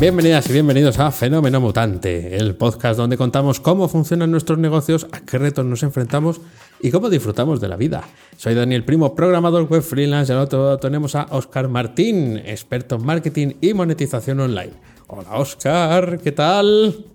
Bienvenidas y bienvenidos a Fenómeno Mutante, el podcast donde contamos cómo funcionan nuestros negocios, a qué retos nos enfrentamos y cómo disfrutamos de la vida. Soy Daniel Primo, programador web freelance, y al otro lado tenemos a Oscar Martín, experto en marketing y monetización online. Hola Oscar, ¿qué tal?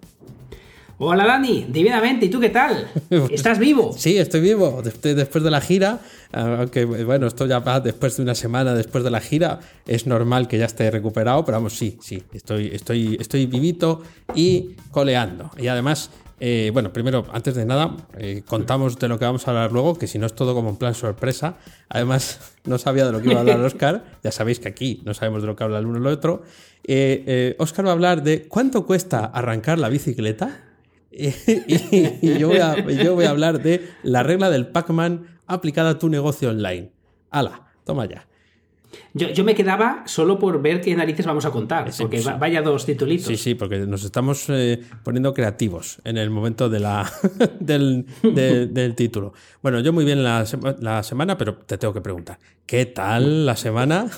Hola Dani, divinamente, ¿y tú qué tal? ¿Estás vivo? Sí, estoy vivo. Después de la gira, aunque bueno, esto ya va después de una semana después de la gira, es normal que ya esté recuperado, pero vamos, sí, sí, estoy, estoy, estoy vivito y coleando. Y además, eh, bueno, primero, antes de nada, eh, contamos de lo que vamos a hablar luego, que si no es todo como un plan sorpresa. Además, no sabía de lo que iba a hablar Oscar, ya sabéis que aquí no sabemos de lo que habla el uno o el otro. Eh, Oscar va a hablar de cuánto cuesta arrancar la bicicleta. y, yo, voy a, hablar de la regla del Pac-Man aplicada a tu negocio online. ¡Hala! Toma ya. Yo, me quedaba solo por ver qué narices vamos a contar, porque vaya dos titulitos. Sí, sí, porque nos estamos eh, poniendo creativos en el momento de la, del, del, título. Bueno, yo muy bien la, la semana, pero te tengo que preguntar, ¿qué tal la semana?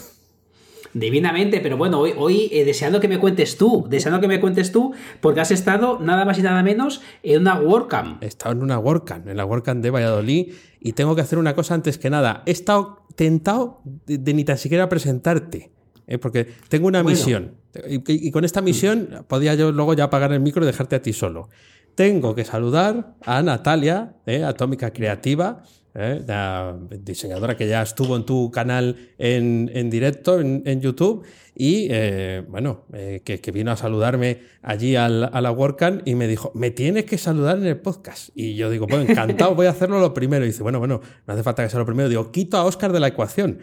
Divinamente, pero bueno, hoy, hoy eh, deseando que me cuentes tú, deseando que me cuentes tú, porque has estado nada más y nada menos en una WordCamp. He estado en una WordCamp, en la WordCamp de Valladolid, y tengo que hacer una cosa antes que nada. He estado tentado de, ni tan siquiera presentarte, eh, porque tengo una misión, y, con esta misión podía yo luego ya apagar el micro y dejarte a ti solo. Tengo que saludar a Natalia, eh, Atómica Creativa, ¿eh? la diseñadora que ya estuvo en tu canal en, directo en, YouTube y eh, bueno, eh, que, vino a saludarme allí a la WordCamp y me dijo, me tienes que saludar en el podcast. Y yo digo, bueno, encantado, voy a hacerlo lo primero. Y dice, bueno, bueno, no hace falta que sea lo primero. Digo, quito a Oscar de la ecuación,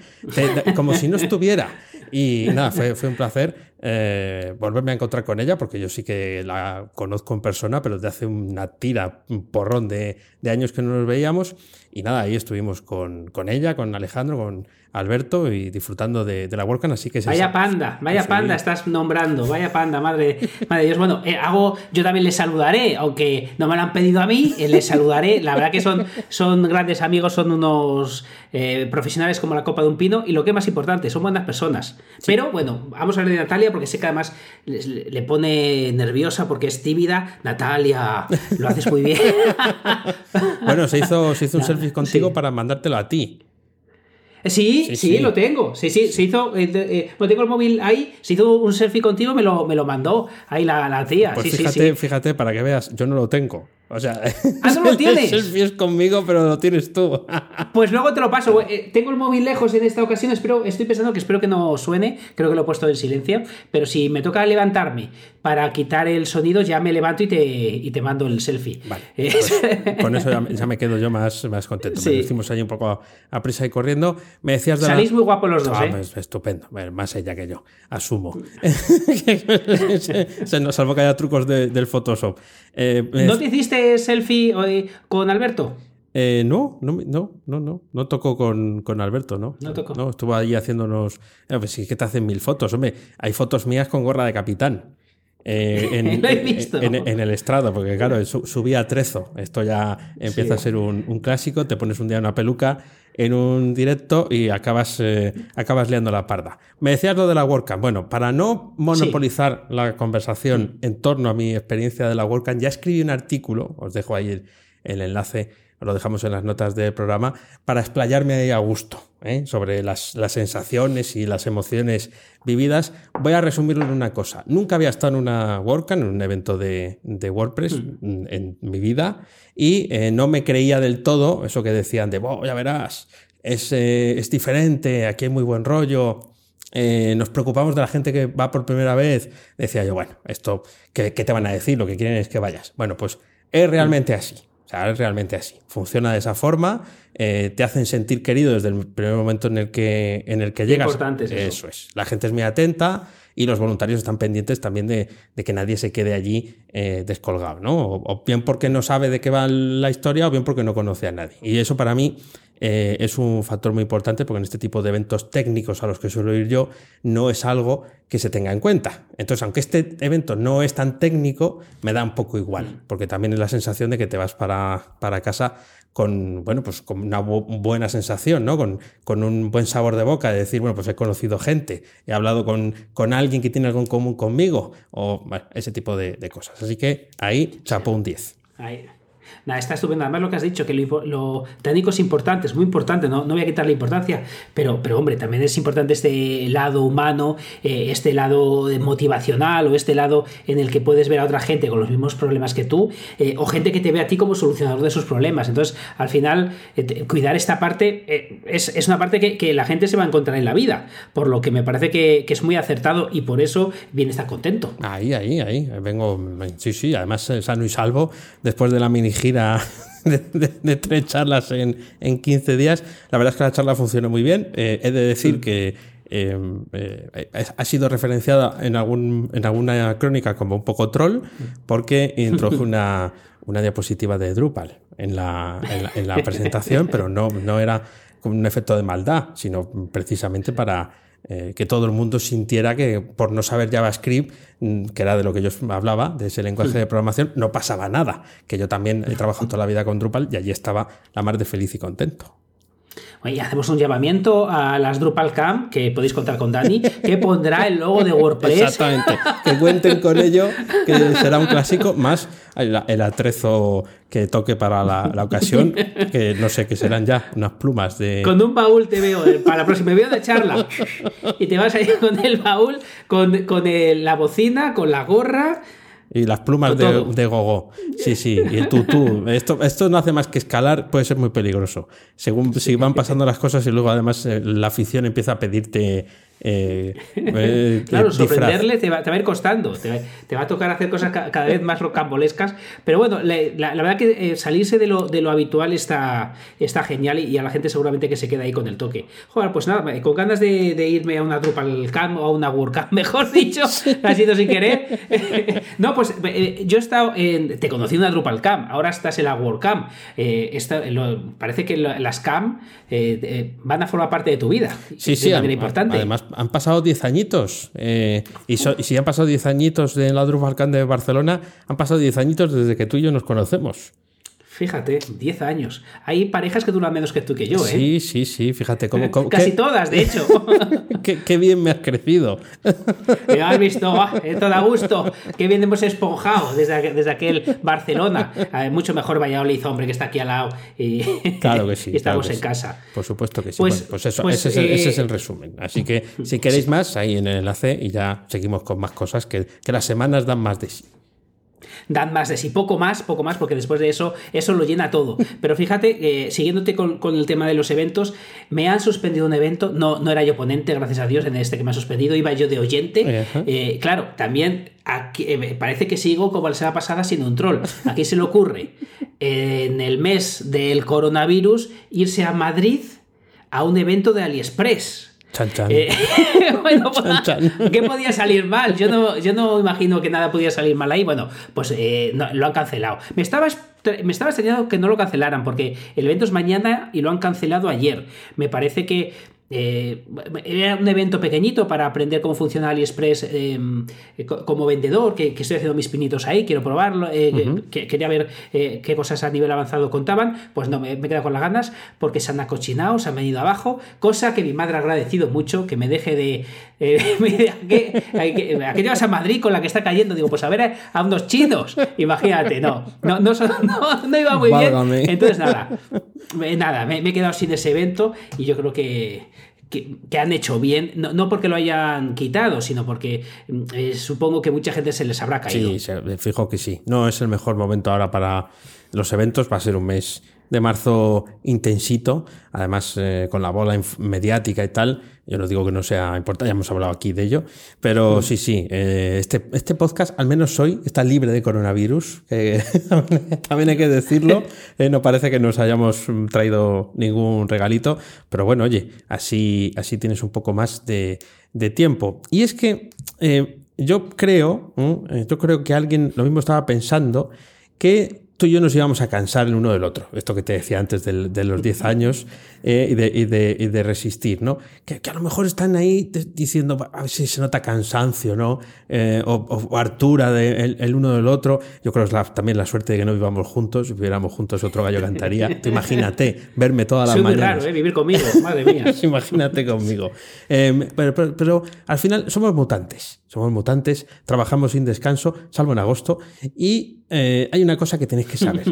como si no estuviera. Y nada, fue, fue un placer volverme a encontrar con ella, porque yo sí que la conozco en persona, pero desde hace una tira, un porrón de, de años que no nos veíamos. Y nada, ahí estuvimos con, con ella, con Alejandro, con Alberto y disfrutando de, la WordCamp, así que... Vaya panda, vaya panda estás nombrando, vaya panda, madre, madre Dios. Bueno, eh, hago, yo también les saludaré, aunque no me lo han pedido a mí, eh, les saludaré. La verdad que son, son grandes amigos, son unos eh, profesionales como la copa de un pino y lo que es más importante, son buenas personas. Pero bueno, vamos a hablar de Natalia porque sé que además le, pone nerviosa porque es tímida. Natalia, lo haces muy bien. bueno, se hizo, se hizo un selfie contigo para mandártelo a ti. Sí, sí, lo tengo. Sí, sí, se hizo. Eh, eh, pues tengo el móvil ahí, se hizo un selfie contigo, me lo, me lo mandó ahí la, la tía. Pues sí, fíjate, fíjate, para que veas, yo no lo tengo. O sea, ¿Ah, no lo tienes? El selfie es conmigo, pero lo tienes tú. pues luego te lo paso. Eh, tengo el móvil lejos en esta ocasión, espero, estoy pensando que espero que no suene, creo que lo he puesto en silencio, pero si me toca levantarme para quitar el sonido, ya me levanto y te, y te mando el selfie. Vale, pues con eso ya, me quedo yo más, más contento. Me lo hicimos ahí un poco a, prisa y corriendo. Me decías de Salís muy guapos los dos, ah, ¿eh? Pues, estupendo. más ella que yo, asumo. se, nos salvo que haya trucos del Photoshop. Eh, ¿No te hiciste selfie con Alberto? Eh, no, no, no, no, no, no tocó con, con Alberto, ¿no? No tocó. No, estuvo ahí haciéndonos. Eh, pues sí que te hacen mil fotos, hombre. Hay fotos mías con gorra de capitán. Eh, en, en, el estrado, porque claro, subía a trezo. Esto ya empieza a ser un, un, clásico. Te pones un día una peluca en un directo y acabas, acabas liando la parda. Me decías lo de la WordCamp. Bueno, para no monopolizar la conversación en torno a mi experiencia de la WordCamp, ya escribí un artículo, os dejo ahí el, el enlace lo dejamos en las notas del programa, para explayarme ahí a gusto ¿eh? sobre las, sensaciones y las emociones vividas. Voy a resumirlo en una cosa. Nunca había estado en una WordCamp, en un evento de, WordPress mm. en mi vida, y eh, no me creía del todo eso que decían de, ya verás, es, eh, es, diferente, aquí hay muy buen rollo. nos preocupamos de la gente que va por primera vez. Decía yo, bueno, esto, ¿qué, ¿qué, te van a decir? Lo que quieren es que vayas. Bueno, pues es realmente así. O sea, es realmente así. Funciona de esa forma, eh, te hacen sentir querido desde el primer momento en el que, en el que llegas. Importante es eso. eso. es. La gente es muy atenta y los voluntarios están pendientes también de, que nadie se quede allí eh, descolgado, ¿no? O, bien porque no sabe de qué va la historia o bien porque no conoce a nadie. Y eso para mí eh, es un factor muy importante porque en este tipo de eventos técnicos a los que suelo ir yo no es algo que se tenga en cuenta. Entonces, aunque este evento no es tan técnico, me da un poco igual, porque también es la sensación de que te vas para, para casa con, bueno, pues con una buena sensación, ¿no? Con, con, un buen sabor de boca, de decir, bueno, pues he conocido gente, he hablado con, con alguien que tiene algo en común conmigo, o ese tipo de, de, cosas. Así que ahí, chapo un 10. Ahí. Nada, está estupendo. Además, lo que has dicho, que lo, técnico es importante, es muy importante, no, no voy a quitarle importancia, pero, pero hombre, también es importante este lado humano, eh, este lado motivacional o este lado en el que puedes ver a otra gente con los mismos problemas que tú, eh, o gente que te ve a ti como solucionador de sus problemas. Entonces, al final, eh, cuidar esta parte es, es, una parte que, que, la gente se va a encontrar en la vida, por lo que me parece que, que es muy acertado y por eso viene estar contento. Ahí, ahí, ahí. Vengo, sí, sí, además sano y salvo después de la mini gira de, tres charlas en, en, 15 días. La verdad es que la charla funcionó muy bien. Eh, he de decir que em, eh, ha sido referenciada en, algún, en alguna crónica como un poco troll porque introdujo una, una diapositiva de Drupal en la, en la presentación, pero no, no era con un efecto de maldad, sino precisamente para eh, que todo el mundo sintiera que por no saber JavaScript, mm, que era de lo que yo hablaba, de ese lenguaje de programación, no pasaba nada. Que yo también he trabajado toda la vida con Drupal y allí estaba la mar de feliz y contento. Hacemos un llamamiento a las Drupal Camp, que podéis contar con Dani, que pondrá el logo de WordPress. Exactamente. Que cuenten con ello, que será un clásico, más el, atrezo que toque para la, ocasión, que no sé, que serán ya unas plumas de... Con un baúl te veo, eh, para la próxima, me veo de charla. Y te vas a ir con el baúl, con, con la bocina, con la gorra y las plumas de, de, gogo. Sí, sí. Y el tutú. Esto, esto no hace más que escalar, puede ser muy peligroso. Según si van pasando las cosas y luego además eh, la afición empieza a pedirte eh, eh, claro, sorprenderle te va, a ir costando, te va, a tocar hacer cosas cada vez más rocambolescas, pero bueno, la, verdad que eh, salirse de lo, de lo habitual está, está genial y, a la gente seguramente que se queda ahí con el toque. Joder, pues nada, con ganas de, irme a una Drupal Camp o a una WordCamp, mejor dicho, ha sido sin querer. no, pues yo he estado en, te conocí en una Drupal Camp, ahora estás en la WordCamp. parece que las Camp van a formar parte de tu vida. Sí, sí, importante. además han pasado 10 añitos. Eh, y, si han pasado 10 añitos de la Drupal de Barcelona, han pasado 10 añitos desde que tú y yo nos conocemos. Fíjate, 10 años. Hay parejas que duran menos que tú que yo, ¿eh? Sí, sí, sí, fíjate cómo. Casi todas, de hecho. qué, bien me has crecido. Ya has visto, eh, todo a gusto. Qué bien hemos esponjado desde, desde aquel Barcelona. mucho mejor Valladolid, hombre, que está aquí al lado. Y, claro que sí. estamos en casa. Por supuesto que sí. Pues, pues eso, pues, ese, es el, ese, es el, eh, resumen. Así que si queréis más, ahí en el enlace y ya seguimos con más cosas que, que las semanas dan más de sí dan más de sí, poco más, poco más, porque después de eso, eso lo llena todo. Pero fíjate, eh, siguiéndote con, el tema de los eventos, me han suspendido un evento, no, no era yo ponente, gracias a Dios, en este que me ha suspendido, iba yo de oyente. Eh, claro, también aquí, eh, parece que sigo como la semana pasada sin un troll. Aquí se le ocurre, en el mes del coronavirus, irse a Madrid a un evento de AliExpress. Chan, chan. Eh, bueno, ¿qué podía salir mal? Yo no, yo no imagino que nada podía salir mal ahí. Bueno, pues eh, lo han cancelado. Me estaba me estaba extrañando que no lo cancelaran porque el evento es mañana y lo han cancelado ayer. Me parece que eh, era un evento pequeñito para aprender cómo funciona AliExpress em, como vendedor, que, estoy haciendo mis pinitos ahí, quiero probarlo, eh, quería ver eh, qué cosas a nivel avanzado contaban, pues no, me, he quedado con las ganas porque se han acochinado, se han venido abajo, cosa que mi madre ha agradecido mucho, que me deje de... ¿a, qué, te vas a Madrid con la que está cayendo? Digo, pues a ver a, unos chinos, imagínate, no, no, no, no iba muy bien. Entonces nada, nada, me he quedado sin ese evento y yo creo que que, han hecho bien, no, porque lo hayan quitado, sino porque mm, eh, supongo que mucha gente se les habrá caído. Sí, fijo que sí. No es el mejor momento ahora para los eventos, va a ser un mes de marzo intensito, además eh, con la bola mediática y tal. Yo no digo que no sea importante, ya hemos hablado aquí de ello, pero mm. sí, sí, eh, este, este podcast, al menos hoy, está libre de coronavirus, también hay que decirlo, eh, no parece que nos hayamos traído ningún regalito, pero bueno, oye, así, así tienes un poco más de, de tiempo. Y es que yo creo, yo creo que alguien lo mismo estaba pensando, que tú y yo nos íbamos a cansar el uno del otro. Esto que te decía antes de los 10 años eh, y, de, resistir, ¿no? Que, a lo mejor están ahí diciendo, a ver si se nota cansancio, ¿no? Eh, o, o, hartura de el, uno del otro. Yo creo que es también la suerte de que no vivamos juntos. Si viviéramos juntos, otro gallo cantaría. imagínate verme todas las Soy mañanas. Muy raro, ¿eh? Vivir conmigo, madre mía. imagínate conmigo. Em, pero, pero al final somos mutantes. Somos mutantes, trabajamos sin descanso, salvo en agosto, y eh, hay una cosa que tenéis que saber.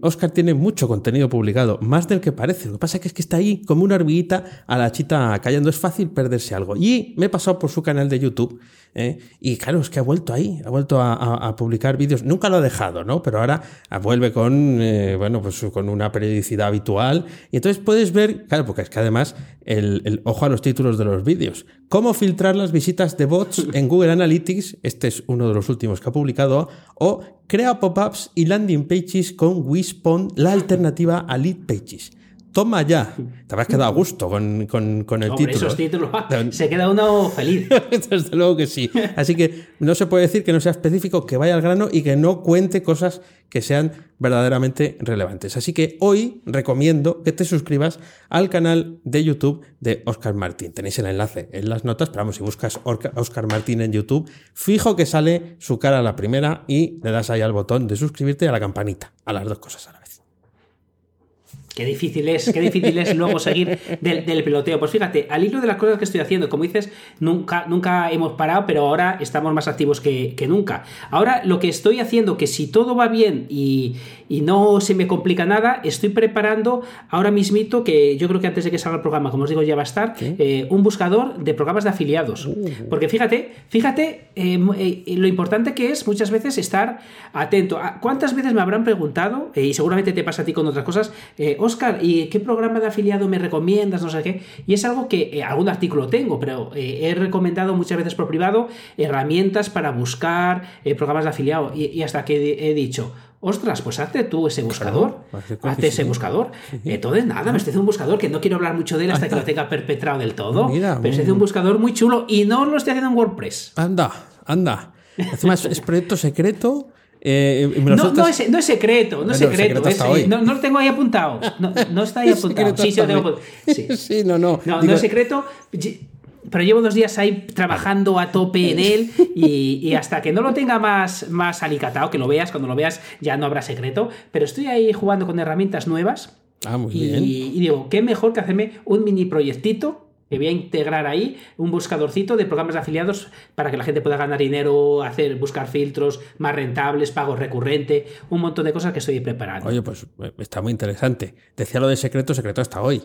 Oscar em, tiene mucho contenido publicado, más del que parece. Lo que pasa es que está ahí como una hormiguita a la chita callando. Es fácil perderse algo. Y me he pasado por su canal de YouTube ¿eh? Y claro, es que ha vuelto ahí, ha vuelto a, publicar vídeos. Nunca lo ha dejado, ¿no? Pero ahora vuelve con, eh, bueno, pues con una periodicidad habitual. Y entonces puedes ver, claro, porque es que además, el, ojo a los títulos de los vídeos. Cómo filtrar las visitas de bots en Google Analytics. Este es uno de los últimos que ha publicado. O crea pop-ups y landing pages con Wispon, la alternativa a lead pages toma ya. Te habrás quedado a gusto con, el título. Esos títulos, se queda uno feliz. Desde luego que sí. Así que no se puede decir que no sea específico, que vaya al grano y que no cuente cosas que sean verdaderamente relevantes. Así que hoy recomiendo que te suscribas al canal de YouTube de Oscar Martín. Tenéis el enlace en las notas, pero vamos, si buscas Oscar Martín en YouTube, fijo que sale su cara a la primera y le das ahí al botón de suscribirte y a la campanita, a las dos cosas a la vez. Qué difícil es, qué difícil es luego seguir del, del, peloteo. Pues fíjate, al hilo de las cosas que estoy haciendo, como dices, nunca, nunca hemos parado, pero ahora estamos más activos que, nunca. Ahora lo que estoy haciendo, que si todo va bien y, no se me complica nada, estoy preparando ahora mismito, que yo creo que antes de que salga el programa, como os digo, ya va a estar, eh, un buscador de programas de afiliados. Uh. Porque fíjate, fíjate eh, eh, lo importante que es muchas veces estar atento. ¿Cuántas veces me habrán preguntado, y seguramente te pasa a ti con otras cosas, Oscar, ¿y qué programa de afiliado me recomiendas? No sé qué. Y es algo que algún artículo tengo, pero he recomendado muchas veces por privado herramientas para buscar programas de afiliado. Y, hasta que he, dicho, ostras, pues hazte tú ese buscador. hazte ese buscador. Entonces, nada, me estoy haciendo un buscador que no quiero hablar mucho de él hasta que lo tenga perpetrado del todo. pero estoy haciendo un buscador muy chulo y no lo estoy haciendo en WordPress. Anda, anda. Encima es proyecto secreto eh, no, no, es, no, es, secreto, no es secreto. no, no, lo tengo ahí apuntado. No, está ahí apuntado. Sí, sí, lo tengo sí. sí, no, no. No, no es secreto. Pero llevo dos días ahí trabajando a tope en él y, hasta que no lo tenga más, más alicatado, que lo veas, cuando lo veas ya no habrá secreto. Pero estoy ahí jugando con herramientas nuevas. Ah, muy bien. Y digo, qué mejor que hacerme un mini proyectito que voy a integrar ahí un buscadorcito de programas de afiliados para que la gente pueda ganar dinero, hacer, buscar filtros más rentables, pago recurrente, un montón de cosas que estoy preparando. Oye, pues eh, está muy interesante. Decía lo de secreto, secreto hasta hoy.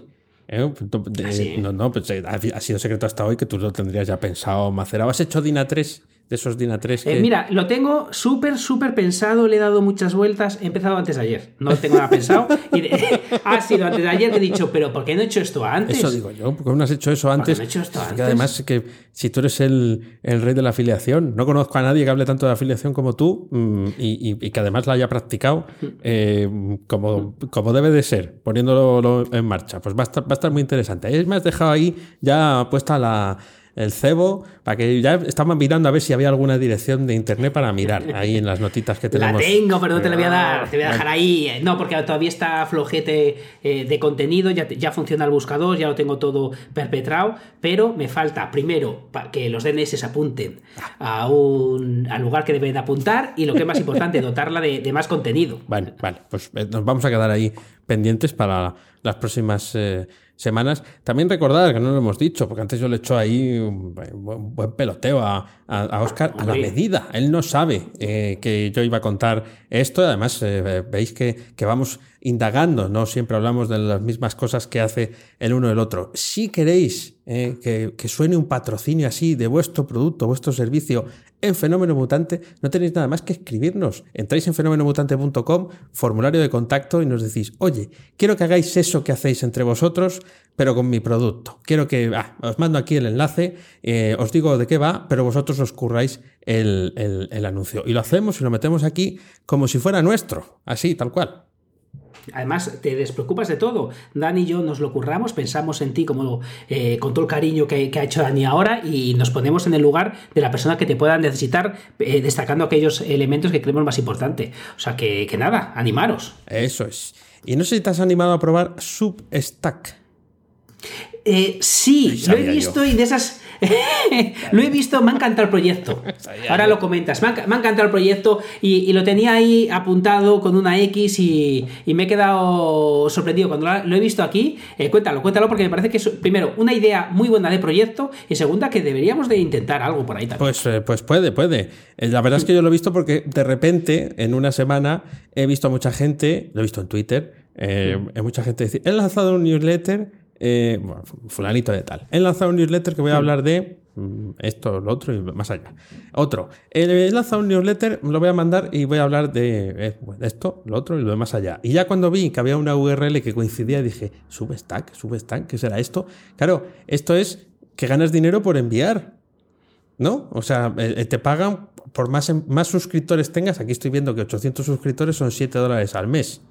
¿Eh? ¿Ah, no, no, pues eh, ha sido secreto hasta hoy que tú lo tendrías ya pensado macerado. ¿Has hecho DINA 3? De esos DINA 3 eh, mira, lo tengo súper, súper pensado, le he dado muchas vueltas, he empezado antes de ayer, no tengo nada pensado, y ha sido antes de ayer que he dicho, pero ¿por qué no he hecho esto antes? Eso digo yo, ¿por qué no has hecho eso antes? No he hecho esto antes? Que además que si tú eres el, rey de la afiliación, no conozco a nadie que hable tanto de afiliación como tú mm, y, que además la haya practicado eh, como, como debe de ser, poniéndolo en marcha, pues va a estar, va a estar muy interesante. Es más, dejado ahí ya puesta la el cebo, para que ya estaban mirando a ver si había alguna dirección de internet para mirar ahí en las notitas que tenemos. La tengo, pero no te la voy a dar, te voy a dejar ahí. No, porque todavía está flojete eh, de contenido, ya, ya funciona el buscador, ya lo tengo todo perpetrado, pero me falta primero que los DNS se apunten a un, al lugar que deben apuntar y lo que es más importante, dotarla de, más contenido. Vale, vale, pues eh, nos vamos a quedar ahí pendientes para las próximas eh, semanas. También recordar, que no lo hemos dicho, porque antes yo le he hecho ahí un buen peloteo a, a, Oscar a la medida. Él no sabe eh, que yo iba a contar esto. Además, eh, veis que, que, vamos indagando, no siempre hablamos de las mismas cosas que hace el uno el otro. Si queréis eh, que, suene un patrocinio así de vuestro producto, vuestro servicio en Fenómeno Mutante, no tenéis nada más que escribirnos. Entráis en fenomenomutante.com, formulario de contacto y nos decís, oye, quiero que hagáis eso que hacéis entre vosotros, pero con mi producto. Quiero que, ah, os mando aquí el enlace, eh, os digo de qué va, pero vosotros os curráis el anuncio. Y lo hacemos y lo metemos aquí como si fuera nuestro, así, tal cual. Además te despreocupas de todo. Dani y yo nos lo curramos, pensamos en ti como eh, con todo el cariño que, ha hecho Dani ahora y nos ponemos en el lugar de la persona que te pueda necesitar, eh, destacando aquellos elementos que creemos más importante. O sea que, que nada, animaros. Eso es. Y no sé si te has animado a probar Substack. Eh, sí, lo he visto y de esas lo he visto, me ha encantado el proyecto. Ahora lo comentas. Me ha, encantado el proyecto y, lo tenía ahí apuntado con una X y, me he quedado sorprendido cuando lo, he visto aquí. Eh, cuéntalo, cuéntalo porque me parece que es, primero, una idea muy buena de proyecto y segunda, que deberíamos de intentar algo por ahí también. Pues, eh, pues puede, puede. Eh, la verdad es que yo lo he visto porque de repente, en una semana, he visto a mucha gente, lo he visto en Twitter, eh, mucha gente decir, he lanzado un newsletter eh, bueno, fulanito de tal. He lanzado un newsletter que voy a hablar de mm, esto, lo otro y más allá. Otro. He lanzado un newsletter, lo voy a mandar y voy a hablar de, eh, esto, lo otro y lo de más allá. Y ya cuando vi que había una URL que coincidía, dije, substack, substack, ¿qué será esto? Claro, esto es que ganas dinero por enviar. ¿No? O sea, eh, te pagan por más, más suscriptores tengas. Aquí estoy viendo que 800 suscriptores son 7 dólares al mes.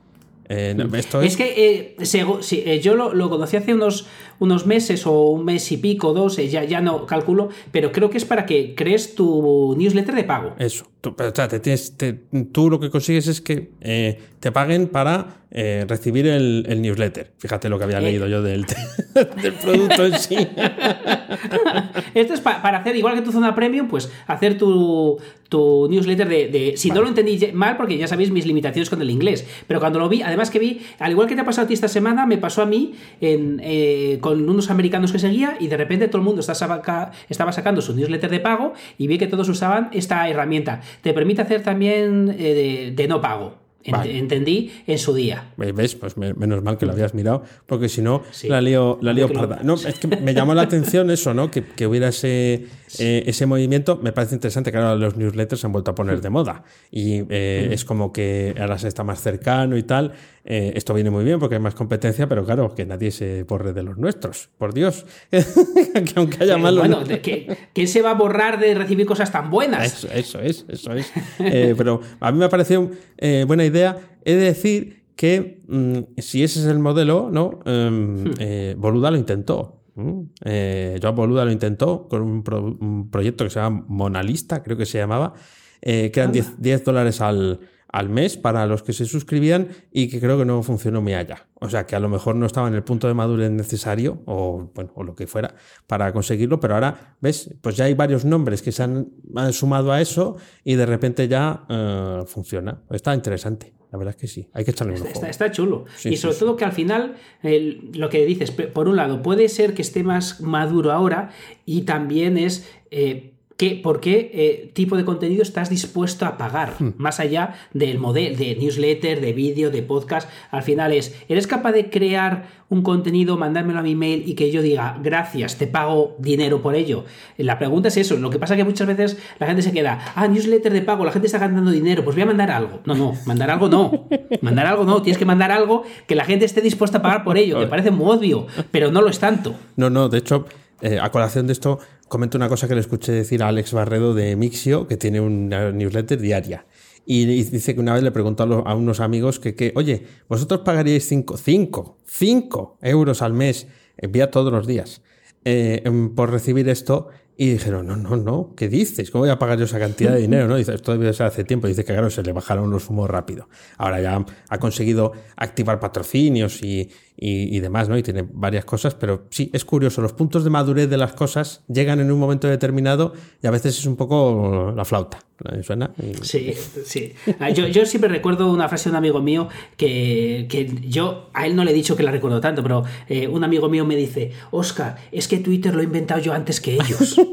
Eh, es... que eh, eh, yo lo, conocí hace unos, unos meses o un mes y pico, dos, ya, ya no calculo, pero creo que es para que crees tu newsletter de pago. Eso. Tú, pero, tienes, tú lo que consigues es que te paguen para recibir el, newsletter. Fíjate lo que había leído yo del, del producto en sí. Esto es para hacer, igual que tu zona premium, pues hacer tu, tu newsletter de, si no lo entendí mal, porque ya sabéis mis limitaciones con el inglés, pero cuando lo vi, además que vi, al igual que te ha pasado a ti esta semana, me pasó a mí eh, con unos americanos que seguía y de repente todo el mundo estaba sacando su newsletter de pago y vi que todos usaban esta herramienta. Te permite hacer también eh, de no pago. Entendí en su día. ¿Ves? Pues menos mal que lo habías mirado, porque si no, la lío, la lío parda. No, es que me llamó la atención eso, ¿no? Que, que hubiera ese, eh, ese movimiento. Me parece interesante que ahora los newsletters se han vuelto a poner de moda. Y eh, mm. es como que ahora se está más cercano y tal. Eh, esto viene muy bien porque hay más competencia, pero claro, que nadie se borre de los nuestros. Por Dios. que aunque haya malos. Bueno, ¿quién se va a borrar de recibir cosas tan buenas? Eso, es, eso es. pero a mí me ha parecido buena idea idea, he de decir que mm, si ese es el modelo, ¿no? Em, hmm. eh, Boluda lo intentó. Eh, Joan Boluda lo intentó con un, proyecto que se llama Monalista, creo que se llamaba, eh, que eran 10 dólares al, al mes para los que se suscribían y que creo que no funcionó muy allá. O sea, que a lo mejor no estaba en el punto de madurez necesario o, bueno, o lo que fuera para conseguirlo, pero ahora, ¿ves? Pues ya hay varios nombres que se han, sumado a eso y de repente ya eh, funciona. Está interesante. La verdad es que sí, hay que echarle un ojo. Está, chulo. y sobre todo que al final, lo que dices, por un lado, puede ser que esté más maduro ahora y también es... Eh, ¿Por qué eh, tipo de contenido estás dispuesto a pagar? Hmm. Más allá del modelo de newsletter, de vídeo, de podcast. Al final es, ¿eres capaz de crear un contenido, mandármelo a mi mail y que yo diga, gracias, te pago dinero por ello? La pregunta es eso. Lo que pasa es que muchas veces la gente se queda, ah, newsletter de pago, la gente está ganando dinero, pues voy a mandar algo. No, no, mandar algo no. Mandar algo no. Tienes que mandar algo que la gente esté dispuesta a pagar por ello, que parece muy obvio, pero no lo es tanto. No, no, de hecho, eh, a colación de esto, comento una cosa que le escuché decir a Alex Barredo de Mixio, que tiene una newsletter diaria. Y dice que una vez le preguntó a, unos amigos que, oye, vosotros pagaríais 5, 5, 5 euros al mes, envía todos los días, eh, por recibir esto. Y dijeron, no, no, no, ¿qué dices? ¿Cómo voy a pagar yo esa cantidad de dinero? ¿no? Dice, esto debe ser hace tiempo. Dice que claro, se le bajaron los humos rápido. Ahora ya ha conseguido activar patrocinios y, y, demás, ¿no? Y tiene varias cosas, pero sí, es curioso, los puntos de madurez de las cosas llegan en un momento determinado y a veces es un poco la flauta. ¿Suena? Sí, sí. Ah, yo, yo, siempre recuerdo una frase de un amigo mío que, que, yo a él no le he dicho que la recuerdo tanto, pero eh, un amigo mío me dice, Oscar, es que Twitter lo he inventado yo antes que ellos.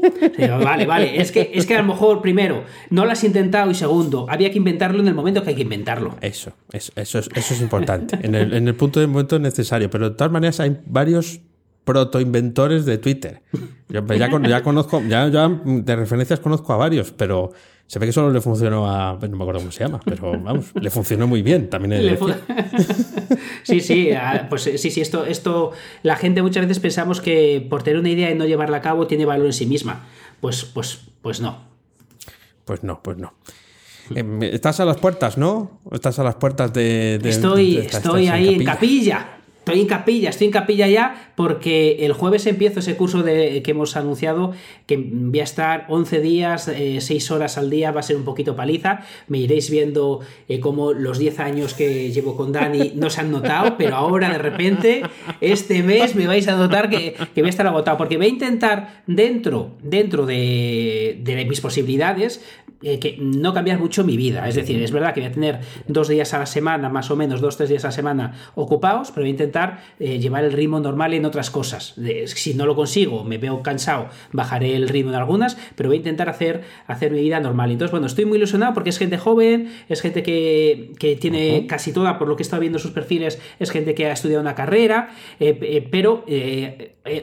vale, vale, es que, es que a lo mejor, primero, no lo has intentado y segundo, había que inventarlo en el momento que hay que inventarlo. Eso, eso, eso, es, eso es importante, en el, en el punto de momento necesario pero de todas maneras hay varios protoinventores de Twitter. Yo ya, ya conozco, ya, de referencias conozco a varios, pero se ve que solo le funcionó a. No me acuerdo cómo se llama, pero vamos, le funcionó muy bien también. sí, sí, pues sí, sí, esto, esto. La gente muchas veces pensamos que por tener una idea y no llevarla a cabo tiene valor en sí misma. Pues, pues, pues no. Pues no, pues no. Em, estás a las puertas, ¿no? Estás a las puertas de. estoy estoy ahí en capilla. Estoy en capilla, estoy en capilla ya porque el jueves empiezo ese curso de, que hemos anunciado, que voy a estar 11 días, 6 eh, horas al día, va a ser un poquito paliza. Me iréis viendo eh, cómo los 10 años que llevo con Dani no se han notado, pero ahora de repente, este mes me vais a notar que, que voy a estar agotado, porque voy a intentar dentro, dentro de, de mis posibilidades, eh, que no cambiar mucho mi vida. Es decir, es verdad que voy a tener dos días a la semana, más o menos, dos, tres días a la semana ocupados, pero voy a intentar eh, llevar el ritmo normal en otras cosas. si no lo consigo, me veo cansado, bajaré el ritmo en algunas, pero voy a intentar hacer, hacer mi vida normal. Entonces, bueno, estoy muy ilusionado porque es gente joven, es gente que, tiene casi toda, por lo que he estado viendo sus perfiles, es gente que ha estudiado una carrera, eh, pero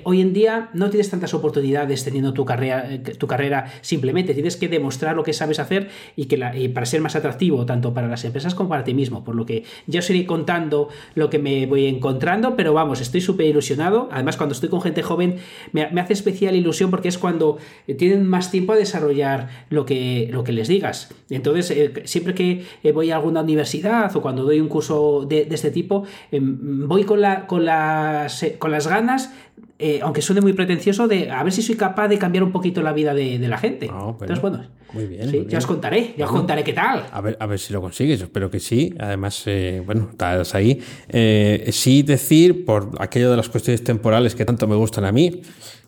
hoy en día no tienes tantas oportunidades teniendo tu carrera, tu carrera simplemente, tienes que demostrar lo que sabes hacer y, que para ser más atractivo tanto para las empresas como para ti mismo. Por lo que ya os iré contando lo que me voy encontrando, pero vamos, estoy súper ilusionado. Además, cuando estoy con gente joven me, hace especial ilusión porque es cuando tienen más tiempo a desarrollar lo que, lo que les digas. Entonces, eh, siempre que eh, voy a alguna universidad o cuando doy un curso de, este tipo, em, voy con, la, con, las, eh, con las ganas eh, aunque suene muy pretencioso, de a ver si soy capaz de cambiar un poquito la vida de, la gente. Entonces, bueno, muy bien, ya os contaré, ya os contaré qué tal. A ver, a ver si lo consigues, espero que sí. Además, eh, bueno, estás ahí. Eh, sí decir, por aquello de las cuestiones temporales que tanto me gustan a mí,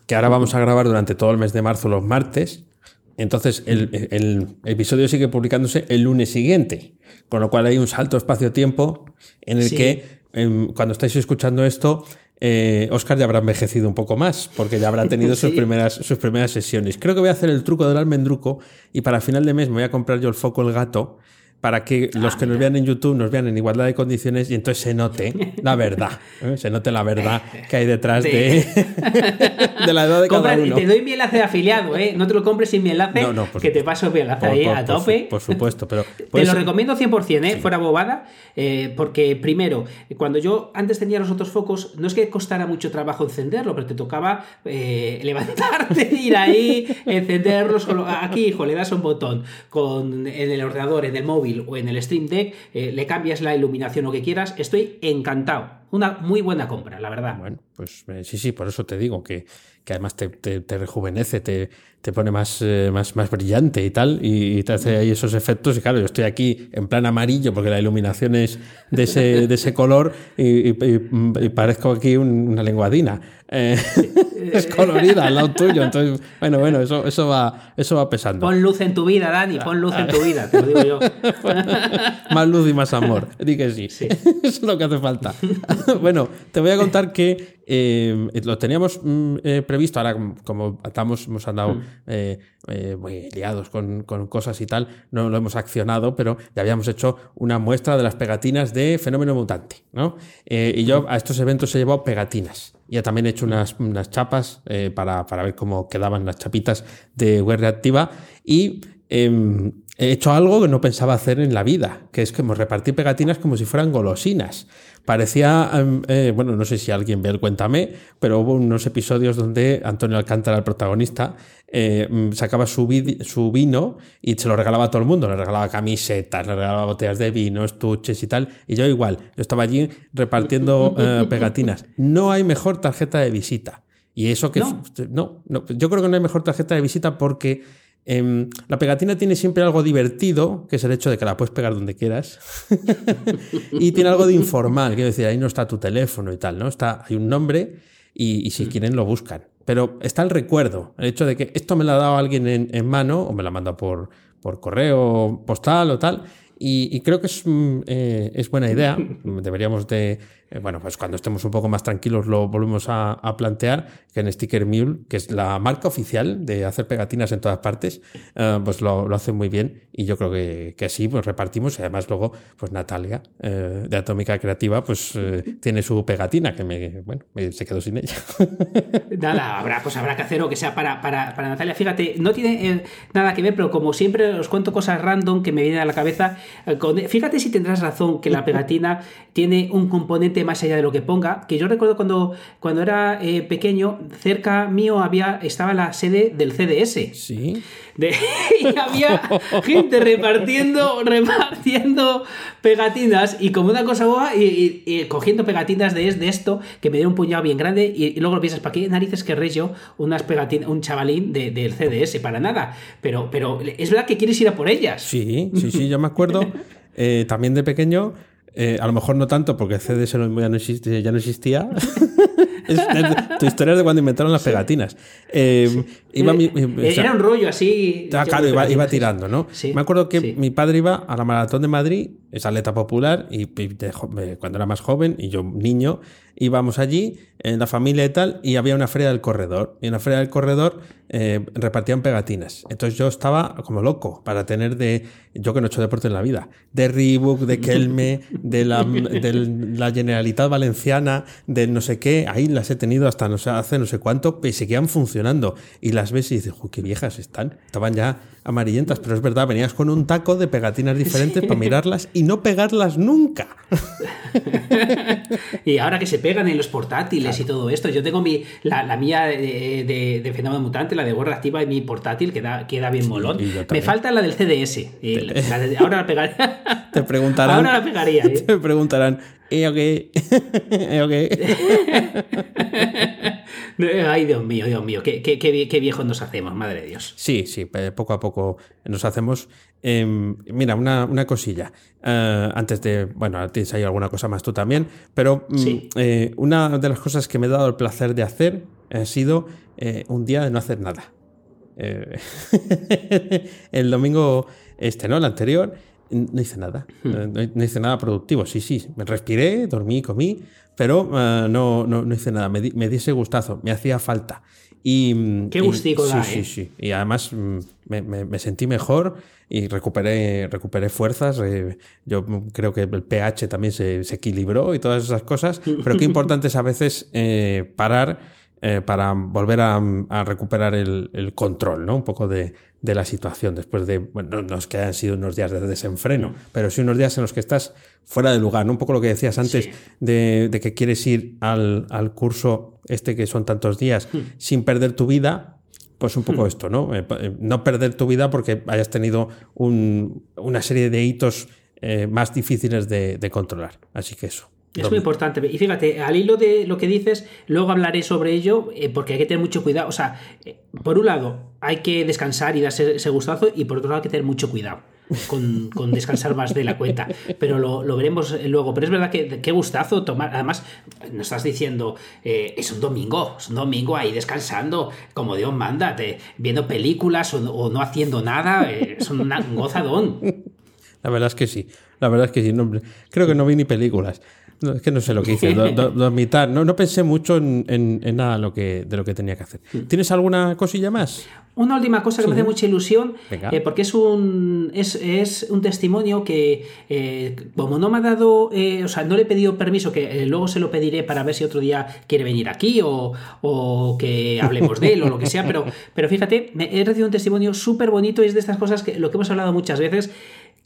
que ahora vamos a grabar durante todo el mes de marzo los martes. Entonces, el, episodio sigue publicándose el lunes siguiente, con lo cual hay un salto espacio-tiempo en el que, em, cuando estáis escuchando esto, eh, Oscar ya habrá envejecido un poco más, porque ya habrá tenido sus, primeras, sus primeras sesiones. Creo que voy a hacer el truco del almendruco y para final de mes me voy a comprar yo el foco el gato para que los que nos vean en YouTube nos vean en igualdad de condiciones y entonces se note la verdad, ¿eh? se note la verdad que hay detrás de, de la edad de cada uno. Te doy mi enlace de afiliado, ¿eh? no te lo compres sin mi enlace, que te paso mi enlace ahí a tope. Por, supuesto, pero... Te lo recomiendo 100%, ¿eh? fuera bobada, eh, porque primero, cuando yo antes tenía los otros focos, no es que costara mucho trabajo encenderlo, pero te tocaba eh, levantarte, ir ahí, encenderlos, aquí, hijo, le das un botón con, en el ordenador, en el móvil, o en el Stream Deck, eh, le cambias la iluminación o que quieras. Estoy encantado. Una muy buena compra, la verdad. Bueno, pues eh, sí, sí, por eso te digo que, que además te, rejuvenece, te, te pone más, eh, más, más brillante y tal, y, te hace ahí esos efectos. Y claro, yo estoy aquí en plan amarillo porque la iluminación es de ese, de ese color y, parezco aquí una lenguadina. es colorida al lado tuyo. Entonces, bueno, bueno, eso, eso, va, eso va pesando. Pon luz en tu vida, Dani, pon luz en tu vida, te lo digo yo. más luz y más amor. Di que sí. sí. Eso es lo que hace falta. bueno, te voy a contar que eh, lo teníamos mm, eh, previsto, ahora como estamos, hemos andado mm. Eh, muy liados con, cosas y tal, no lo hemos accionado, pero ya habíamos hecho una muestra de las pegatinas de Fenómeno Mutante. ¿no? y yo a estos eventos he llevado pegatinas. Ya también he hecho unas, chapas para, para, ver cómo quedaban las chapitas de web reactiva y em, he hecho algo que no pensaba hacer en la vida, que es que me repartir pegatinas como si fueran golosinas. Parecía, em, eh, bueno, no sé si alguien ve el Cuéntame, pero hubo unos episodios donde Antonio Alcántara, el protagonista, eh, mm, sacaba su, su, vino y se lo regalaba a todo el mundo. Le regalaba camisetas, le regalaba botellas de vino, estuches y tal. Y yo igual, yo estaba allí repartiendo eh, pegatinas. No hay mejor tarjeta de visita. Y eso que... no, no, yo creo que no hay mejor tarjeta de visita porque Em, la pegatina tiene siempre algo divertido, que es el hecho de que la puedes pegar donde quieras. y tiene algo de informal, quiero decir, ahí no está tu teléfono y tal, ¿no? Está, hay un nombre y, si mm. quieren lo buscan. Pero está el recuerdo, el hecho de que esto me lo ha dado alguien en, mano o me lo ha mandado por, por correo postal o tal. Y, creo que es, mm, eh, es buena idea. Deberíamos de eh, bueno, pues cuando estemos un poco más tranquilos lo volvemos a, plantear, que en Sticker Mule, que es la marca oficial de hacer pegatinas en todas partes, eh, pues lo, lo, hace muy bien y yo creo que, que así pues repartimos y además luego pues Natalia eh, de Atómica Creativa pues tiene su pegatina que me, bueno, se quedó sin ella. Nada, habrá, pues habrá que hacer o que sea para, para, para Natalia. Fíjate, no tiene nada que ver, pero como siempre os cuento cosas random que me vienen a la cabeza, fíjate si tendrás razón que la pegatina tiene un componente más allá de lo que ponga, que yo recuerdo cuando, cuando era eh, pequeño, cerca mío había, estaba la sede del CDS. Sí. y había gente repartiendo, repartiendo pegatinas y como una cosa boba y, cogiendo pegatinas de, de, esto que me dio un puñado bien grande y, luego lo piensas, ¿para qué narices querré yo unas pegatinas, un chavalín del CDS? Para nada. Pero, pero es verdad que quieres ir a por ellas. Sí, sí, sí, yo me acuerdo eh, también de pequeño. Eh, a lo mejor no tanto porque el CDS ya no existía, ya no existía. Tu historia es de cuando inventaron las pegatinas. Eh, eh, era un rollo así. Ah, claro, iba, tirando, ¿no? Me acuerdo que mi padre iba a la Maratón de Madrid, es atleta popular, y, cuando era más joven, y yo niño, íbamos allí, en la familia y tal, y había una feria del corredor. Y en la feria del corredor eh, repartían pegatinas. Entonces yo estaba como loco para tener de, yo que no he hecho deporte en la vida, de Reebok, de Kelme, de la, de la Generalitat Valenciana, de no sé qué, ahí las he tenido hasta no sé, hace no sé cuánto, y seguían funcionando. Y las ves y dices, qué viejas están. Estaban ya amarillentas, pero es verdad, venías con un taco de pegatinas diferentes para mirarlas y no pegarlas nunca. y ahora que se pegan en los portátiles y todo esto, yo tengo mi, la, mía de, de, Fenómeno Mutante, la de Guerra Activa, y mi portátil, que queda bien molón. Me falta la del CDS. ahora la pegaré. Te preguntarán. Ahora la pegaría. ¿eh? Te preguntarán, ¿y ok? ¿Y ok? Ay, Dios mío, Dios mío, qué, qué, viejos nos hacemos, madre de Dios. Sí, sí, poco a poco nos hacemos. Em, mira, una, cosilla. Eh, antes de. Bueno, tienes ahí alguna cosa más tú también. Pero mm, eh, una de las cosas que me he dado el placer de hacer ha sido eh, un día de no hacer nada. el domingo este, ¿no? El anterior no hice nada. Hmm. No, hice nada productivo. Sí, sí, me respiré, dormí, comí, pero eh, no, no, hice nada. Me di, ese gustazo, me hacía falta. Y, mm, Qué gustico sí, da, sí, ¿eh? sí. Y además mm, me, sentí mejor y recuperé, recuperé fuerzas. Eh, yo creo que el pH también se, equilibró y todas esas cosas. Pero qué importante es a veces parar. para volver a, recuperar el, el, control, ¿no? Un poco de, de la situación, después de, bueno, no es que hayan sido unos días de desenfreno, pero sí unos días en los que estás fuera de lugar, ¿no? Un poco lo que decías antes de, que quieres ir al, curso este que son tantos días hmm. sin perder tu vida, pues un poco hmm. esto, ¿no? Eh, eh, no perder tu vida porque hayas tenido una serie de hitos eh, más difíciles de, de controlar. Así que eso. Es muy importante. Y fíjate, al hilo de lo que dices, luego hablaré sobre ello, eh, porque hay que tener mucho cuidado. O sea, eh, por un lado, hay que descansar y darse ese gustazo, y por otro lado, hay que tener mucho cuidado. Con, descansar más de la cuenta. Pero lo, veremos luego. Pero es verdad que qué gustazo tomar. Además, nos estás diciendo, eh, es un domingo, es un domingo ahí descansando, como Dios manda, viendo películas o, no haciendo nada. es un gozadón. La verdad es que sí. La verdad es que sí. No, creo que no vi ni películas. No, es que no sé lo que hice. dormitar. No, no pensé mucho en, nada lo que, de lo que tenía que hacer. Mm. ¿Tienes alguna cosilla más? Una última cosa que me hace mucha ilusión, eh, porque es un, es, un testimonio que, eh, como no me ha dado, eh, o sea, no le he pedido permiso, que luego se lo pediré para ver si otro día quiere venir aquí o, o que hablemos de él o lo que sea, pero, pero fíjate, he recibido un testimonio súper bonito y es de estas cosas que lo que hemos hablado muchas veces,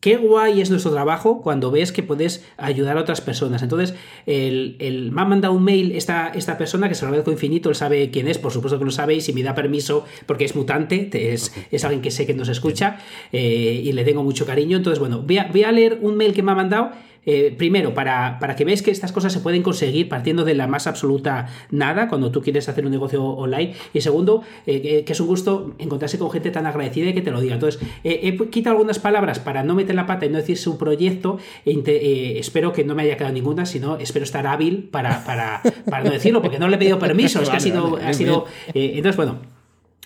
Qué guay es nuestro trabajo cuando ves que puedes ayudar a otras personas. Entonces, el, me ha mandado un mail esta, esta persona, que se lo agradezco infinito, él sabe quién es, por supuesto que lo sabe, y si me da permiso, porque es mutante, es, es alguien que sé que nos escucha eh, y le tengo mucho cariño. Entonces, bueno, voy a leer un mail que me ha mandado eh, primero, para, para, que veáis que estas cosas se pueden conseguir partiendo de la más absoluta nada cuando tú quieres hacer un negocio online. Y segundo, eh, que es un gusto encontrarse con gente tan agradecida y que te lo diga. Entonces, eh, he quitado algunas palabras para no meter la pata y no decir su proyecto. E espero que no me haya quedado ninguna, sino espero estar hábil para, para, para no decirlo, porque no le he pedido permiso. es que ha sido. ha sido entonces, bueno.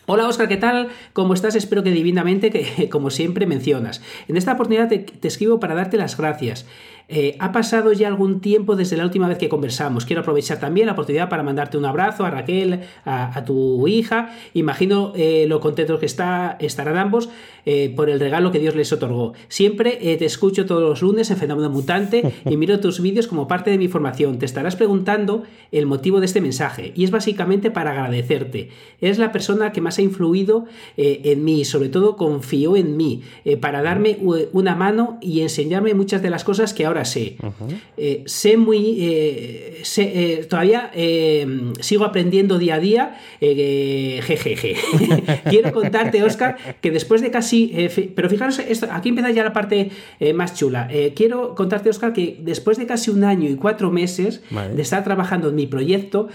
Hola Oscar, ¿qué tal? ¿Cómo estás? Espero que divinamente, que como siempre mencionas. En esta oportunidad te, escribo para darte las gracias. Eh, ha pasado ya algún tiempo desde la última vez que conversamos. Quiero aprovechar también la oportunidad para mandarte un abrazo a Raquel, a, tu hija. Imagino eh, lo contentos que está, estarán ambos eh, por el regalo que Dios les otorgó. Siempre te escucho todos los lunes en Fenómeno Mutante y miro tus vídeos como parte de mi formación. Te estarás preguntando el motivo de este mensaje y es básicamente para agradecerte. Es la persona que más ha influido en mí, sobre todo confió en mí, para darme una mano y enseñarme muchas de las cosas que ahora sé. sé muy... todavía sigo aprendiendo día a día, jejeje. Quiero contarte, Oscar, que después de casi... pero fijaros, esto, aquí empieza ya la parte más chula. quiero contarte, Oscar, que después de casi un año y cuatro meses de estar trabajando en mi proyecto,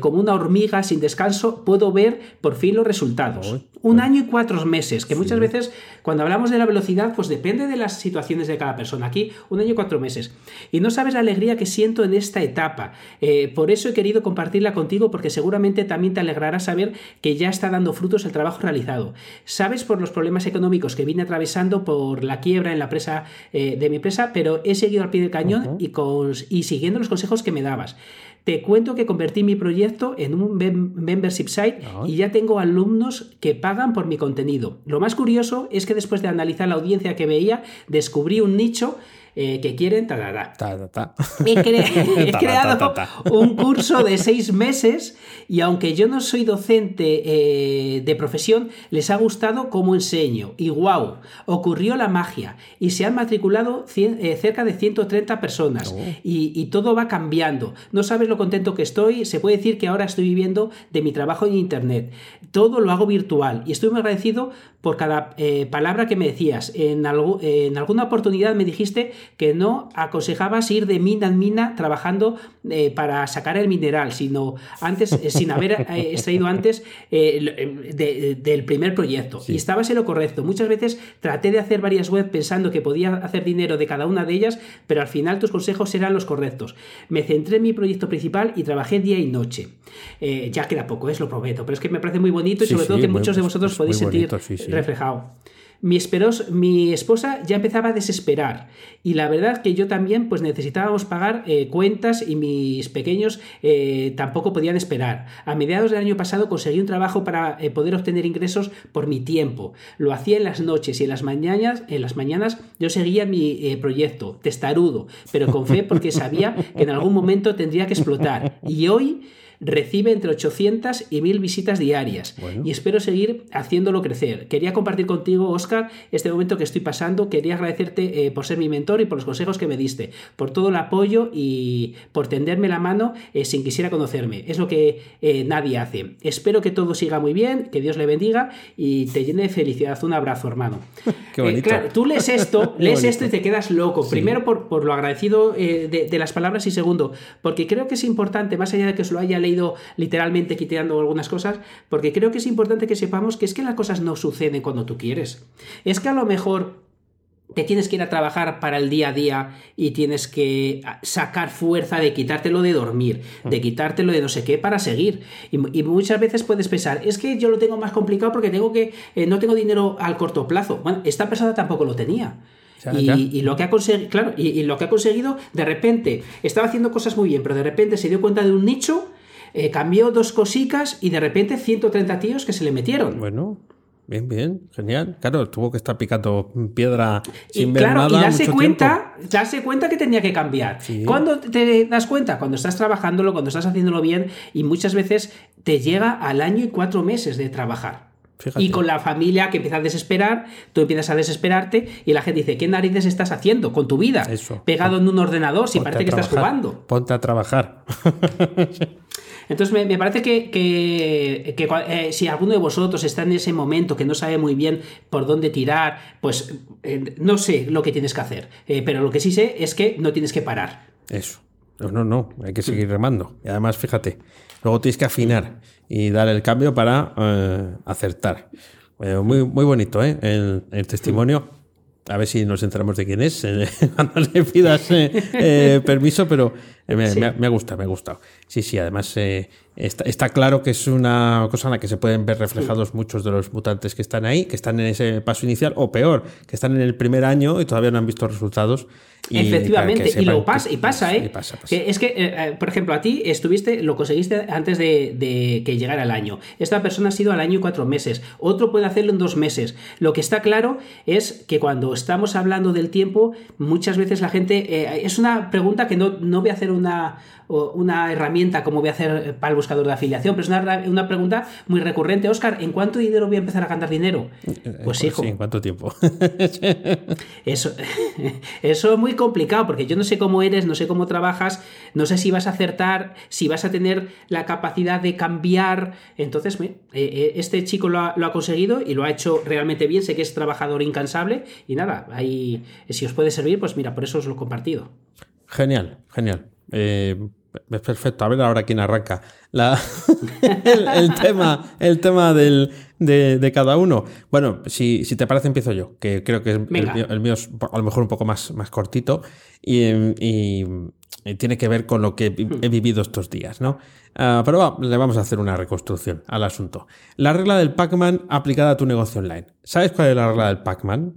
como una hormiga sin descanso, puedo ver por fin los resultados. Un año y cuatro meses, que muchas veces cuando hablamos de la velocidad, pues depende de las situaciones de cada persona. Aquí, un año y cuatro meses. Y no sabes la alegría que siento en esta etapa. Eh, por eso he querido compartirla contigo, porque seguramente también te alegrará saber que ya está dando frutos el trabajo realizado. Sabes por los problemas económicos que vine atravesando por la quiebra en la presa eh, de mi empresa, pero he seguido al pie del cañón y, y siguiendo los consejos que me dabas. Te cuento que convertí mi proyecto en un membership site y ya tengo alumnos que pagan por mi contenido. Lo más curioso es que después de analizar la audiencia que veía, descubrí un nicho eh, que quieren. He, creado un curso de seis meses y aunque yo no soy docente eh, de profesión, les ha gustado cómo enseño. Y wow, ocurrió la magia y se han matriculado eh, cerca de 130 personas oh. y, y, todo va cambiando. No sabes lo contento que estoy. Se puede decir que ahora estoy viviendo de mi trabajo en Internet. Todo lo hago virtual y estoy muy agradecido por cada palabra que me decías. En, en alguna oportunidad me dijiste que no aconsejabas ir de mina en mina trabajando eh, para sacar el mineral, sino antes, eh, sin haber eh, extraído antes del primer proyecto. Y estabas en lo correcto. Muchas veces traté de hacer varias webs pensando que podía hacer dinero de cada una de ellas, pero al final tus consejos eran los correctos. Me centré en mi proyecto principal y trabajé día y noche. ya queda poco, es lo prometo, pero es que me parece muy bonito y sobre todo que muchos de vosotros podéis sentir reflejado. Mi, mi, esposa ya empezaba a desesperar y la verdad que yo también pues necesitábamos pagar eh, cuentas y mis pequeños eh, tampoco podían esperar. A mediados del año pasado conseguí un trabajo para eh, poder obtener ingresos por mi tiempo. Lo hacía en las noches y en las mañanas, en las mañanas yo seguía mi proyecto, testarudo, pero con fe porque sabía que en algún momento tendría que explotar. Y hoy recibe entre 800 y 1000 visitas diarias y espero seguir haciéndolo crecer. Quería compartir contigo, Oscar, este momento que estoy pasando. Quería agradecerte eh, por ser mi mentor y por los consejos que me diste, por todo el apoyo y por tenderme la mano eh, sin quisiera conocerme. Es lo que eh, nadie hace. Espero que todo siga muy bien, que Dios le bendiga y te llene de felicidad. Un abrazo, hermano. claro, tú lees esto, lees esto y te quedas loco. Primero por, lo agradecido de, de las palabras y segundo, porque creo que es importante, más allá de que os lo haya leído, ido literalmente quitando algunas cosas, porque creo que es importante que sepamos que es que las cosas no suceden cuando tú quieres. Es que a lo mejor te tienes que ir a trabajar para el día a día y tienes que sacar fuerza de quitártelo de dormir, de quitártelo de no sé qué para seguir. Y, muchas veces puedes pensar, es que yo lo tengo más complicado porque tengo que, eh, no tengo dinero al corto plazo. Bueno, esta persona tampoco lo tenía. Y, lo que ha conseguido, claro, y, lo que ha conseguido, de repente, estaba haciendo cosas muy bien, pero de repente se dio cuenta de un nicho eh, cambió dos cosicas y de repente 130 tíos que se le metieron. Bueno, bien, bien, genial. Claro, tuvo que estar picando piedra sin y, ver claro, Y darse cuenta, darse cuenta que tenía que cambiar. ¿Cuándo te das cuenta? Cuando estás trabajándolo, cuando estás haciéndolo bien y muchas veces te llega al año y cuatro meses de trabajar. Y con la familia que empieza a desesperar, tú empiezas a desesperarte y la gente dice, ¿qué narices estás haciendo con tu vida? Eso. Pegado en un ordenador si parece que estás jugando. Ponte a trabajar. Entonces me, parece que, eh, si alguno de vosotros está en ese momento que no sabe muy bien por dónde tirar, pues eh, no sé lo que tienes que hacer. Eh, pero lo que sí sé es que no tienes que parar. Eso. No, no, no, hay que seguir remando. Y además, fíjate, luego tienes que afinar y dar el cambio para acertar. muy, muy bonito, ¿eh? el testimonio a ver si nos enteramos de quién es eh, cuando le pidas eh, eh, permiso, pero me, ha, gustado, me ha gustado. Sí, sí, además está, claro que es una cosa en la que se pueden ver reflejados muchos de los mutantes que están ahí, que están en ese paso inicial, o peor, que están en el primer año y todavía no han visto resultados Efectivamente, y lo pasa, y pasa, ¿eh? es que, eh, eh, por ejemplo, a ti estuviste, lo conseguiste antes de, que llegara el año. Esta persona ha sido al año y cuatro meses. Otro puede hacerlo en dos meses. Lo que está claro es que cuando estamos hablando del tiempo, muchas veces la gente. Eh, es una pregunta que no, no voy a hacer una, una herramienta como voy a hacer para el buscador de afiliación, pero es una, una pregunta muy recurrente. Oscar, ¿en cuánto dinero voy a empezar a ganar dinero? Pues hijo. ¿En cuánto tiempo? eso, eso es complicado porque yo no sé cómo eres, no sé cómo trabajas, no sé si vas a acertar, si vas a tener la capacidad de cambiar. Entonces, eh, eh, este chico lo ha, conseguido y lo ha hecho realmente bien. Sé que es trabajador incansable y nada, ahí, si os puede servir, pues mira, por eso os lo he compartido. Genial, genial. Eh, es perfecto. A ver ahora quién arranca. el, tema, el tema de, cada uno. Bueno, si, te parece, empiezo yo, que creo que el mío, es a lo mejor un poco más, más cortito y, tiene que ver con lo que he vivido estos días, ¿no? Ah, pero le vamos a hacer una reconstrucción al asunto. La regla del Pac-Man aplicada a tu negocio online. ¿Sabes cuál es la regla del Pac-Man?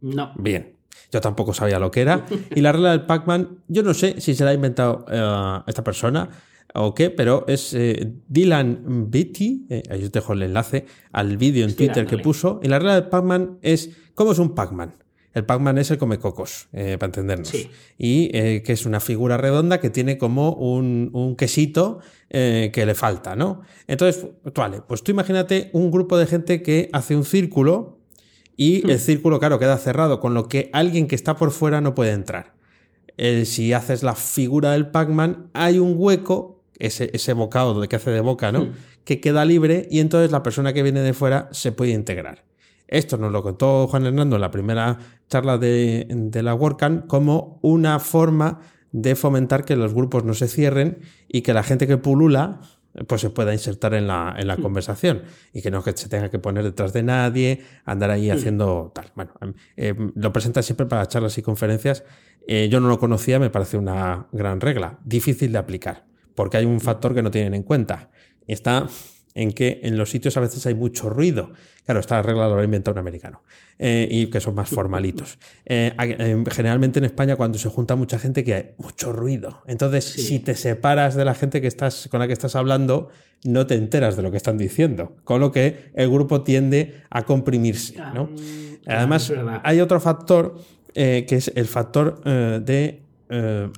No. Bien. Yo tampoco sabía lo que era. Y la regla del Pac-Man, yo no sé si se la ha inventado eh, esta persona o qué, pero es eh, Dylan Beatty, eh, ahí os dejo el enlace al vídeo en Twitter que puso. Y la regla del Pac-Man es, ¿cómo es un Pac-Man? El Pac-Man es el come cocos, para entendernos. Y que es una figura redonda que tiene como un, un quesito que le falta, ¿no? Entonces, vale, pues tú imagínate un grupo de gente que hace un círculo y el hmm. círculo, claro, queda cerrado, con lo que alguien que está por fuera no puede entrar. si haces la figura del Pac-Man, hay un hueco, ese, ese bocado de que hace de boca, ¿no? Hmm. Que queda libre y entonces la persona que viene de fuera se puede integrar. Esto nos lo contó Juan Hernando en la primera charla de, de la WordCamp como una forma de fomentar que los grupos no se cierren y que la gente que pulula pues se pueda insertar en la, en la mm. conversación y que no que se tenga que poner detrás de nadie, andar ahí mm. haciendo tal. Bueno, em, em, lo presenta siempre para charlas y conferencias. Eh, yo no lo conocía, me parece una gran regla, difícil de aplicar, porque hay un factor que no tienen en cuenta. Está en que en los sitios a veces hay mucho ruido. Claro, esta regla lo ha inventado un americano. Eh, y que son más formalitos. Eh, generalmente en España, cuando se junta mucha gente, que hay mucho ruido. Entonces, si te separas de la gente que estás, con la que estás hablando, no te enteras de lo que están diciendo. Con lo que el grupo tiende a comprimirse. ¿no? Ah, Además, hay otro factor eh, que es el factor de eh,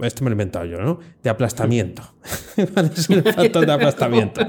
esto me lo he inventado yo, ¿no? De aplastamiento. es el factor de aplastamiento.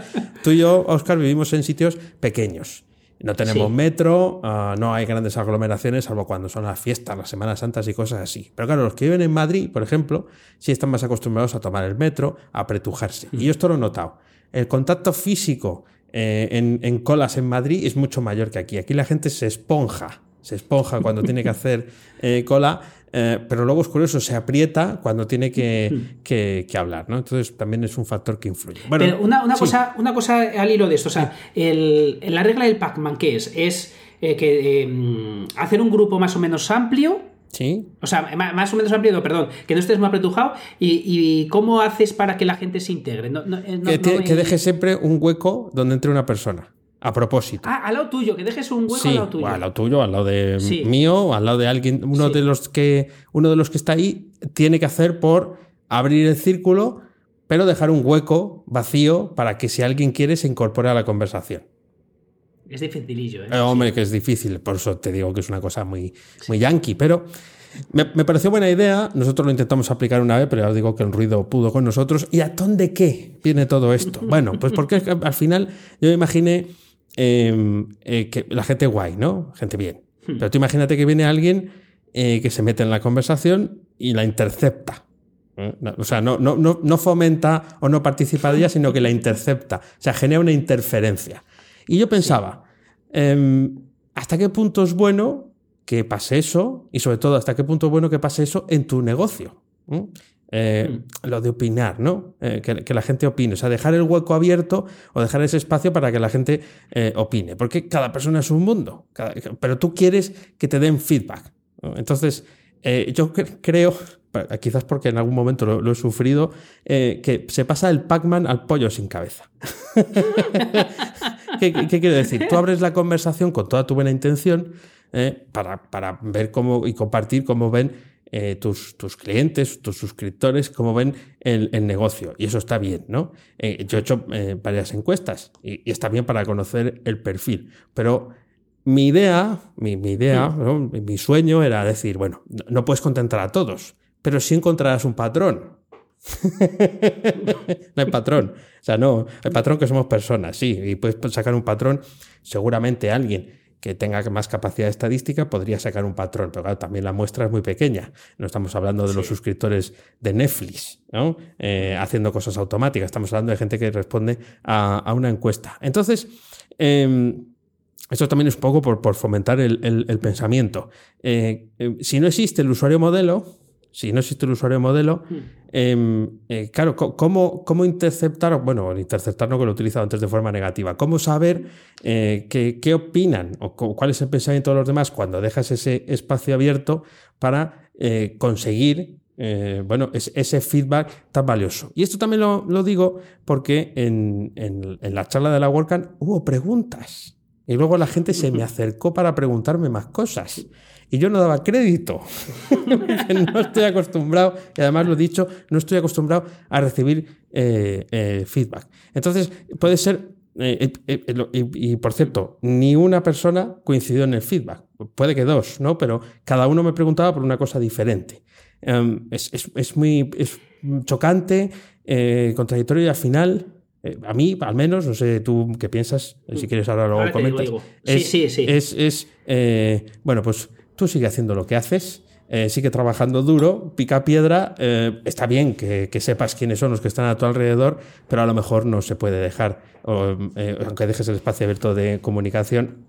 Tú y yo, Oscar, vivimos en sitios pequeños. No tenemos metro, ah, no hay grandes aglomeraciones, salvo cuando son las fiestas, las Semanas Santas y cosas así. Pero claro, los que viven en Madrid, por ejemplo, sí están más acostumbrados a tomar el metro, a apretujarse. Y yo esto lo he notado. El contacto físico eh, en, colas en Madrid es mucho mayor que aquí. Aquí la gente se esponja, se esponja cuando tiene que hacer eh, cola eh, pero luego es curioso, se aprieta cuando tiene que, hmm. hablar, ¿no? Entonces también es un factor que influye. Bueno, una, cosa, una cosa al hilo de esto, o sea, la regla del Pac-Man, ¿qué es? Es eh, que em, hacer un grupo más o menos amplio. Sí. O sea, más o menos amplio, perdón, que no estés muy apretujado. ¿Y, cómo haces para que la gente se integre? Eh, que, deje siempre un hueco donde entre una persona. A propósito. Ah, al lado tuyo, que dejes un hueco al lado tuyo. Al lado tuyo, al lado de mío, al lado de alguien. Uno de los que. Uno de los que está ahí tiene que hacer por abrir el círculo, pero dejar un hueco vacío para que si alguien quiere se incorpore a la conversación. Es dificilillo, ¿eh? eh hombre, que es difícil, por eso te digo que es una cosa muy, muy yankee, pero me, pareció buena idea. Nosotros lo intentamos aplicar una vez, pero ya os digo que el ruido pudo con nosotros. ¿Y a dónde qué viene todo esto? Bueno, pues porque al final yo me imaginé Em, eh, que la gente guay, ¿no? Gente bien. Hmm. Pero tú imagínate que viene alguien eh, que se mete en la conversación y la intercepta. ¿eh? O sea, no, no, no, fomenta o no participa de ella, sino que la intercepta. O sea, genera una interferencia. Y yo pensaba, em, ¿hasta qué punto es bueno que pase eso? Y sobre todo, ¿hasta qué punto es bueno que pase eso en tu negocio? Eh, mm. lo de opinar, ¿no? Eh, que, la gente opine. O sea, dejar el hueco abierto o dejar ese espacio para que la gente eh, opine. Porque cada persona es un mundo. pero tú quieres que te den feedback. Entonces, yo creo, quizás porque en algún momento lo, he sufrido, que se pasa el Pac-Man al pollo sin cabeza. ¿Qué, ¿Qué, quiero decir? Tú abres la conversación con toda tu buena intención para, para ver cómo y compartir cómo ven eh, tus, tus, clientes, tus suscriptores, cómo ven el, negocio. Y eso está bien, ¿no? Eh, yo he hecho varias encuestas y, está bien para conocer el perfil. Pero mi idea, mi, idea, mi sueño era decir, bueno, no puedes contentar a todos, pero sí encontrarás un patrón. no hay patrón. O sea, no, hay patrón que somos personas, sí, y puedes sacar un patrón, seguramente alguien que tenga más capacidad estadística podría sacar un patrón, pero claro, también la muestra es muy pequeña. No estamos hablando de los suscriptores de Netflix, ¿no? Eh, haciendo cosas automáticas, estamos hablando de gente que responde a, una encuesta. Entonces, em, esto también es un poco por, fomentar el, pensamiento. Eh, eh, si no existe el usuario modelo, si no existe el usuario modelo, hmm. em, eh, claro, ¿cómo, ¿cómo, interceptar? Bueno, interceptar no que lo he utilizado antes de forma negativa. ¿Cómo saber eh, qué, opinan o cuál es el pensamiento de los demás cuando dejas ese espacio abierto para eh, conseguir bueno, ese feedback tan valioso? Y esto también lo, digo porque en, en, la charla de la WordCamp hubo preguntas. Y luego la gente se me acercó para preguntarme más cosas y yo no daba crédito. no estoy acostumbrado, y además lo he dicho, no estoy acostumbrado a recibir eh, eh, feedback. Entonces, puede ser, eh, y, por cierto, ni una persona coincidió en el feedback. Puede que dos, ¿no? Pero cada uno me preguntaba por una cosa diferente. Em, es, muy chocante, contradictorio y al final a mí, al menos, no sé tú qué piensas, si quieres ahora lo comentas. Sí, sí, sí. Es, es bueno, pues tú sigue haciendo lo que haces, eh, sigue trabajando duro, pica piedra, eh, está bien que, sepas quiénes son los que están a tu alrededor, pero a lo mejor no se puede dejar, eh, aunque dejes el espacio abierto de comunicación,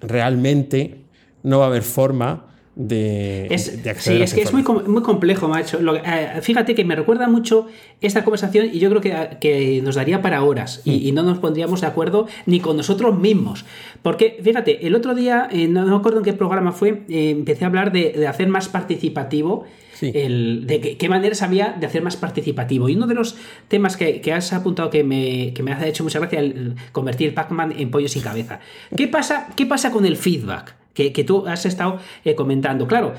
realmente no va a haber forma de, es, Sí, es que es muy, muy complejo, macho. Eh, fíjate que me recuerda mucho esta conversación y yo creo que, que nos daría para horas y, no nos pondríamos de acuerdo ni con nosotros mismos. Porque, fíjate, el otro día, eh, no, me acuerdo en qué programa fue, eh, empecé a hablar de, hacer más participativo. El, de qué, maneras había de hacer más participativo. Y uno de los temas que, has apuntado que me, que me ha hecho mucha gracia, el convertir Pac-Man en pollo sin cabeza. ¿Qué pasa, ¿Qué pasa con el feedback? Que, tú has estado eh, comentando. Claro,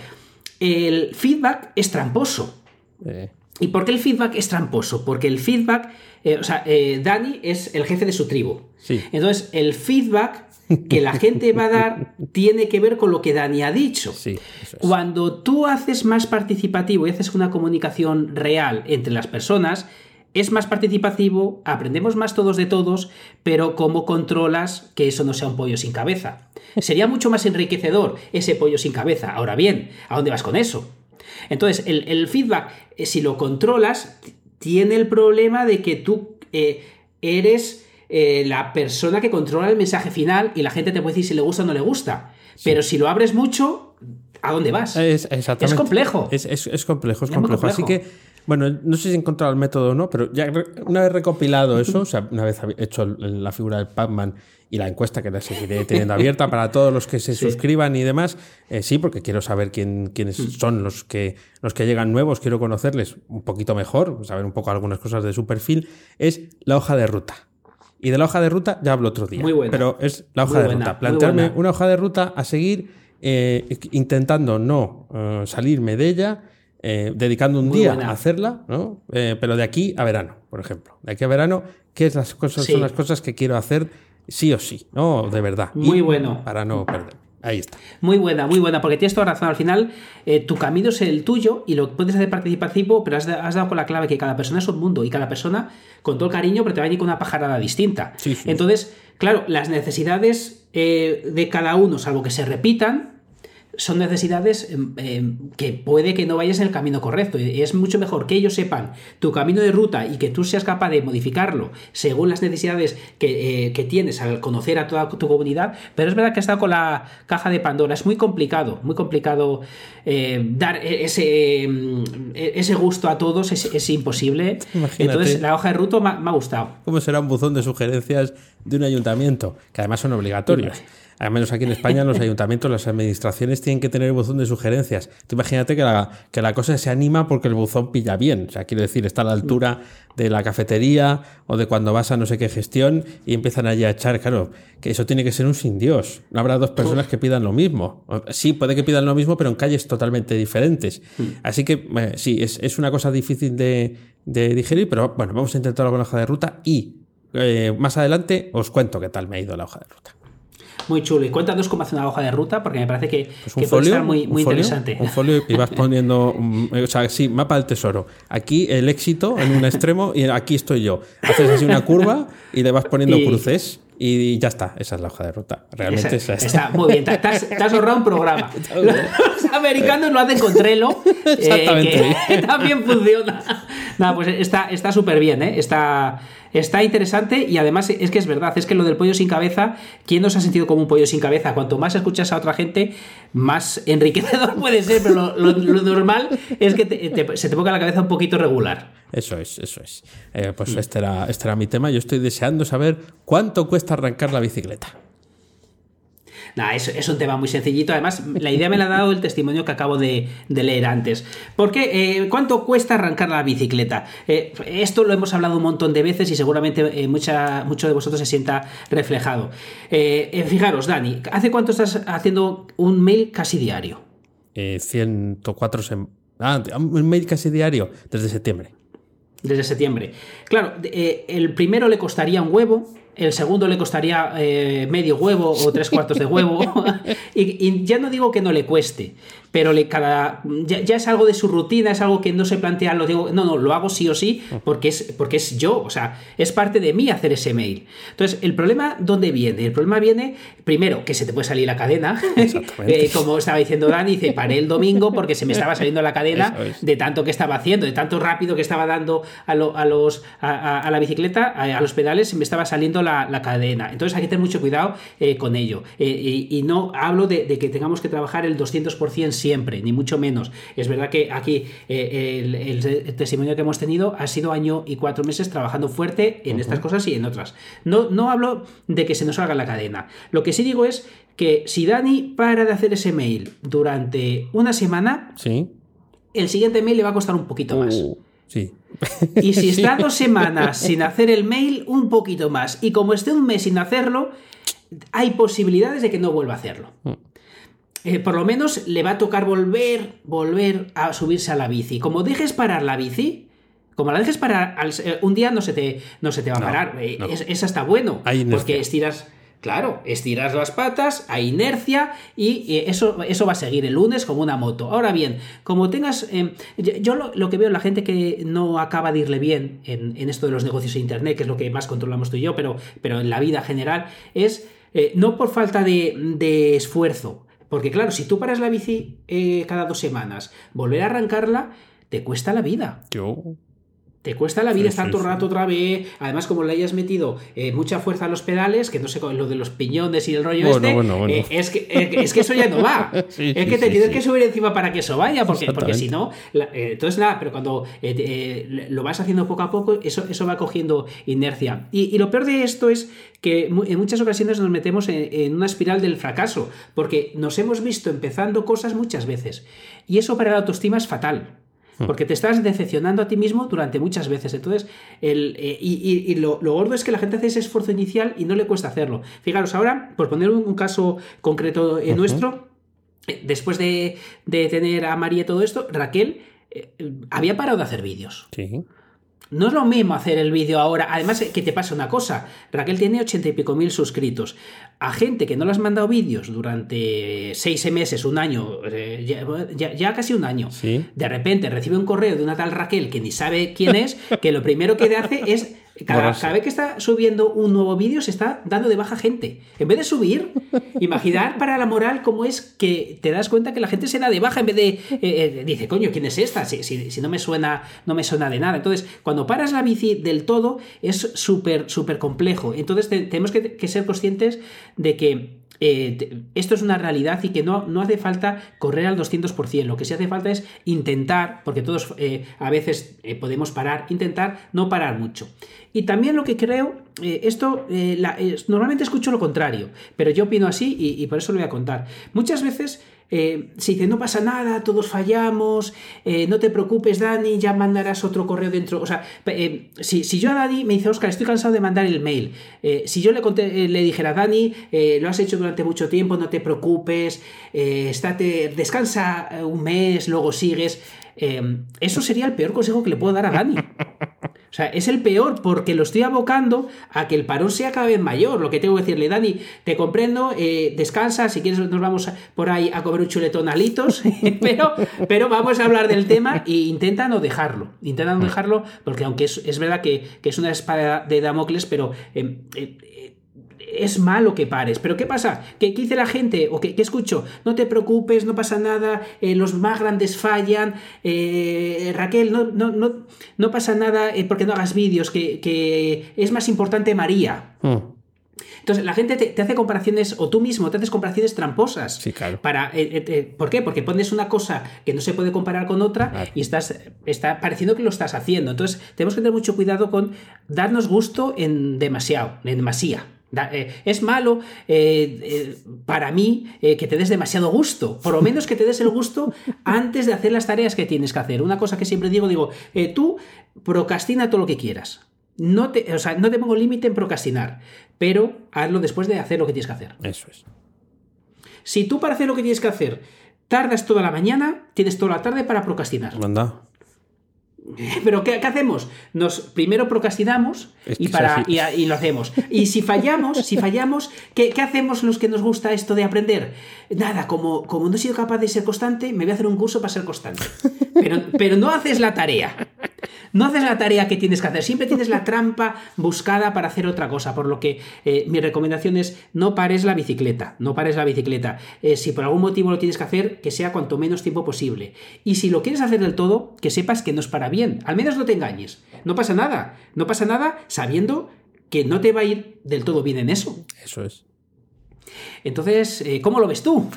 el feedback es tramposo. Eh. ¿Y por qué el feedback es tramposo? Porque el feedback, eh, o sea, Dani es el jefe de su tribu. Sí. Entonces, el feedback que la gente va a dar tiene que ver con lo que Dani ha dicho. Sí, Cuando tú haces más participativo y haces una comunicación real entre las personas, es más participativo, aprendemos más todos de todos, pero ¿cómo controlas que eso no sea un pollo sin cabeza? Sería mucho más enriquecedor ese pollo sin cabeza. Ahora bien, ¿a dónde vas con eso? Entonces, el, feedback, eh, si lo controlas, tiene el problema de que tú eh, eres eh, la persona que controla el mensaje final y la gente te puede decir si le gusta o no le gusta. Pero si lo abres mucho, ¿a dónde vas? Es, complejo. Es, complejo, es complejo. Así que bueno, no sé si he encontrado el método o no, pero ya una vez recopilado eso, o sea, una vez hecho la figura del Pac-Man y la encuesta que la seguiré teniendo abierta para todos los que se suscriban y demás, eh, sí, porque quiero saber quién, quiénes mm. son los que, los que llegan nuevos, quiero conocerles un poquito mejor, saber un poco algunas cosas de su perfil, es la hoja de ruta. Y de la hoja de ruta ya hablo otro día. Muy buena. Pero es la hoja de ruta. Plantearme una hoja de ruta a seguir eh, intentando no eh, salirme de ella eh, dedicando un día a hacerla, ¿no? Eh, pero de aquí a verano, por ejemplo. De aquí a verano, ¿qué es las cosas, son las cosas que quiero hacer sí o sí, ¿no? De verdad. Muy bueno. Para no perder. Ahí está. Muy buena, muy buena, porque tienes toda razón. Al final, eh, tu camino es el tuyo y lo puedes hacer participativo, pero has, dado con la clave que cada persona es un mundo y cada persona, con todo el cariño, pero te va a ir con una pajarada distinta. Entonces, claro, las necesidades de cada uno, salvo que se repitan, son necesidades em, em, que puede que no vayas en el camino correcto. Y es mucho mejor que ellos sepan tu camino de ruta y que tú seas capaz de modificarlo según las necesidades que, eh, tienes al conocer a toda tu comunidad. Pero es verdad que estado con la caja de Pandora. Es muy complicado, muy complicado eh, dar e, ese, em, e, ese gusto a todos. Es, imposible. Entonces, la hoja de ruta me, ha gustado. ¿Cómo será un buzón de sugerencias de un ayuntamiento, que además son obligatorios. Al menos aquí en España, los ayuntamientos, las administraciones tienen que tener el buzón de sugerencias. Tú imagínate que la, que la cosa se anima porque el buzón pilla bien. O sea, quiero decir, está a la altura de la cafetería o de cuando vas a no sé qué gestión y empiezan allí a echar. Claro, que eso tiene que ser un sin Dios. No habrá dos personas que pidan lo mismo. Sí, puede que pidan lo mismo, pero en calles totalmente diferentes. Hmm. Así que, sí, es, una cosa difícil de, digerir, pero bueno, vamos a intentarlo con la hoja de ruta y eh, más adelante os cuento qué tal me ha ido la hoja de ruta muy chulo. Y cuéntanos cómo hace una hoja de ruta, porque me parece que, pues puede estar muy, muy interesante. Un folio y vas poniendo, o sea, sí, mapa del tesoro. Aquí el éxito en un extremo y aquí estoy yo. Haces así una curva y le vas poniendo cruces. Y ya está, esa es la hoja de ruta. Realmente esa, Está muy bien, te has, ahorrado un programa. Los americanos lo hacen con Trello, eh, que también funciona. Nada, pues está súper bien, ¿eh? Está, Está interesante y además es que es verdad, es que lo del pollo sin cabeza, ¿quién nos ha sentido como un pollo sin cabeza? Cuanto más escuchas a otra gente, más enriquecedor puede ser, pero lo, normal es que se te ponga la cabeza un poquito regular. Eso es, eso es. Eh, pues este, era, este era mi tema. Yo estoy deseando saber cuánto cuesta arrancar la bicicleta. Nada, es, es, un tema muy sencillito. Además, la idea me la ha dado el testimonio que acabo de, leer antes. Porque, eh, ¿cuánto cuesta arrancar la bicicleta? Eh, esto lo hemos hablado un montón de veces y seguramente eh, mucha, mucho de vosotros se sienta reflejado. fijaros, Dani, ¿hace cuánto estás haciendo un mail casi diario? 104 Ah, un mail casi diario desde septiembre. Desde septiembre. Claro, el primero le costaría un huevo, el segundo le costaría eh, medio huevo o tres cuartos de huevo. y, ya no digo que no le cueste, pero le cada ya, es algo de su rutina, es algo que no se plantea, lo digo, no, no, lo hago sí o sí porque es, porque es yo, o sea, es parte de mí hacer ese mail. Entonces, el problema, ¿dónde viene? El problema viene, primero, que se te puede salir la cadena, eh, como estaba diciendo Dani, dice, paré el domingo porque se me estaba saliendo la cadena de tanto que estaba haciendo, de tanto rápido que estaba dando a, los, a, la bicicleta, a, los pedales, se me estaba saliendo la, cadena. Entonces, hay que tener mucho cuidado eh, con ello. Eh, y, no hablo de, de, que tengamos que trabajar el 200% siempre, ni mucho menos. Es verdad que aquí eh, el, testimonio que hemos tenido ha sido año y cuatro meses trabajando fuerte en estas cosas y en otras. No, no hablo de que se nos salga la cadena. Lo que sí digo es que si Dani para de hacer ese mail durante una semana, sí. el siguiente mail le va a costar un poquito más. Uh, sí. Y si está dos semanas sin hacer el mail, un poquito más. Y como esté un mes sin hacerlo, hay posibilidades de que no vuelva a hacerlo. Mm. Eh, por lo menos le va a tocar volver, volver a subirse a la bici. Como dejes parar la bici, como la dejes parar un día no se te, no se te va a parar. Eh, es, hasta bueno. porque estiras. Claro, estiras las patas, hay inercia y eso, eso va a seguir el lunes como una moto. Ahora bien, como tengas... Em, yo lo, que veo, la gente que no acaba de irle bien en, esto de los negocios de Internet, que es lo que más controlamos tú y yo, pero, pero en la vida general, es no por falta de, de esfuerzo, porque claro, si tú paras la bici eh, cada dos semanas, volver a arrancarla, te cuesta la vida. Yo. Te cuesta la vida estar todo el rato otra vez. Además, como le hayas metido eh, mucha fuerza a los pedales, que no sé, lo de los piñones y el rollo este, eh, es, que, es que eso ya no va. es que te tienes que subir encima para que eso vaya, porque, porque si no. entonces, nada, pero cuando lo vas haciendo poco a poco, eso, eso va cogiendo inercia. Y, lo peor de esto es que en muchas ocasiones nos metemos en, una espiral del fracaso, porque nos hemos visto empezando cosas muchas veces. Y eso para la autoestima es fatal. Hmm. Porque te estás decepcionando a ti mismo durante muchas veces. Entonces, el, eh, y, lo, gordo es que la gente hace ese esfuerzo inicial y no le cuesta hacerlo. Fijaros, ahora, por poner un, caso concreto en nuestro, eh, después de, tener a María todo esto, Raquel eh, había parado de hacer vídeos. Sí. No es lo mismo hacer el vídeo ahora. Además, que te pasa una cosa. Raquel tiene ochenta y pico mil suscritos. A gente que no le has mandado vídeos durante seis meses, un año, eh, ya, casi un año, de repente recibe un correo de una tal Raquel que ni sabe quién es, que lo primero que le hace es cada, vez que está subiendo un nuevo vídeo se está dando de baja gente. En vez de subir, imaginar para la moral cómo es que te das cuenta que la gente se da de baja en vez de... Eh, eh, dice, coño, ¿quién es esta? Si, si, no me suena no me suena de nada. Entonces, cuando paras la bici del todo es súper, súper complejo. Entonces tenemos que, ser conscientes de que eh, esto es una realidad y que no, no hace falta correr al 200%. Lo que sí hace falta es intentar, porque todos eh, a veces eh, podemos parar, intentar no parar mucho. Y también lo que creo, esto normalmente escucho lo contrario, pero yo opino así y, y por eso lo voy a contar. Muchas veces eh, se dice, no pasa nada, todos fallamos, eh, no te preocupes, Dani, ya mandarás otro correo dentro. O sea, eh, si, yo a Dani me dice, Oscar, estoy cansado de mandar el mail, si yo le, le dijera, Dani, lo has hecho durante mucho tiempo, no te preocupes, estate, descansa un mes, luego sigues. eso sería el peor consejo que le puedo dar a Dani. O sea, es el peor porque lo estoy abocando a que el parón sea cada vez mayor. Lo que tengo que decirle, Dani, te comprendo, eh, descansa, si quieres nos vamos por ahí a comer un chuletón alitos, pero, pero vamos a hablar del tema e intenta no dejarlo. Intenta no dejarlo porque aunque es, verdad que, es una espada de Damocles, pero... Em, eh, es malo que pares. Pero ¿qué pasa? ¿Qué, dice la gente? ¿O qué, escucho? No te preocupes, no pasa nada, eh, los más grandes fallan, eh, Raquel, no, no, no, no, pasa nada eh, porque no hagas vídeos, que, es más importante María. Hmm. Entonces, la gente te, hace comparaciones, o tú mismo te haces comparaciones tramposas. Sí, claro. Para, ¿Por qué? Porque pones una cosa que no se puede comparar con otra y estás está pareciendo que lo estás haciendo. Entonces, tenemos que tener mucho cuidado con darnos gusto en demasiado, en demasía. Eh, es malo eh, eh, para mí que te des demasiado gusto. Por lo menos que te des el gusto antes de hacer las tareas que tienes que hacer. Una cosa que siempre digo, digo, tú procrastina todo lo que quieras. No te, o sea, no te pongo límite en procrastinar, pero hazlo después de hacer lo que tienes que hacer. Eso es. Si tú para hacer lo que tienes que hacer tardas toda la mañana, tienes toda la tarde para procrastinar. Manda. Pero ¿qué, hacemos? Nos primero procrastinamos y, para, y, lo hacemos. Y si fallamos, si fallamos, ¿qué, hacemos los que nos gusta esto de aprender? Nada, como, como no he sido capaz de ser constante, me voy a hacer un curso para ser constante. Pero, pero no haces la tarea. No haces la tarea que tienes que hacer. Siempre tienes la trampa buscada para hacer otra cosa. Por lo que eh, mi recomendación es no pares la bicicleta. No pares la bicicleta. Eh, si por algún motivo lo tienes que hacer, que sea cuanto menos tiempo posible. Y si lo quieres hacer del todo, que sepas que no es para bien. Al menos no te engañes. No pasa nada. No pasa nada sabiendo que no te va a ir del todo bien en eso. Eso es. Entonces, eh, ¿cómo lo ves tú?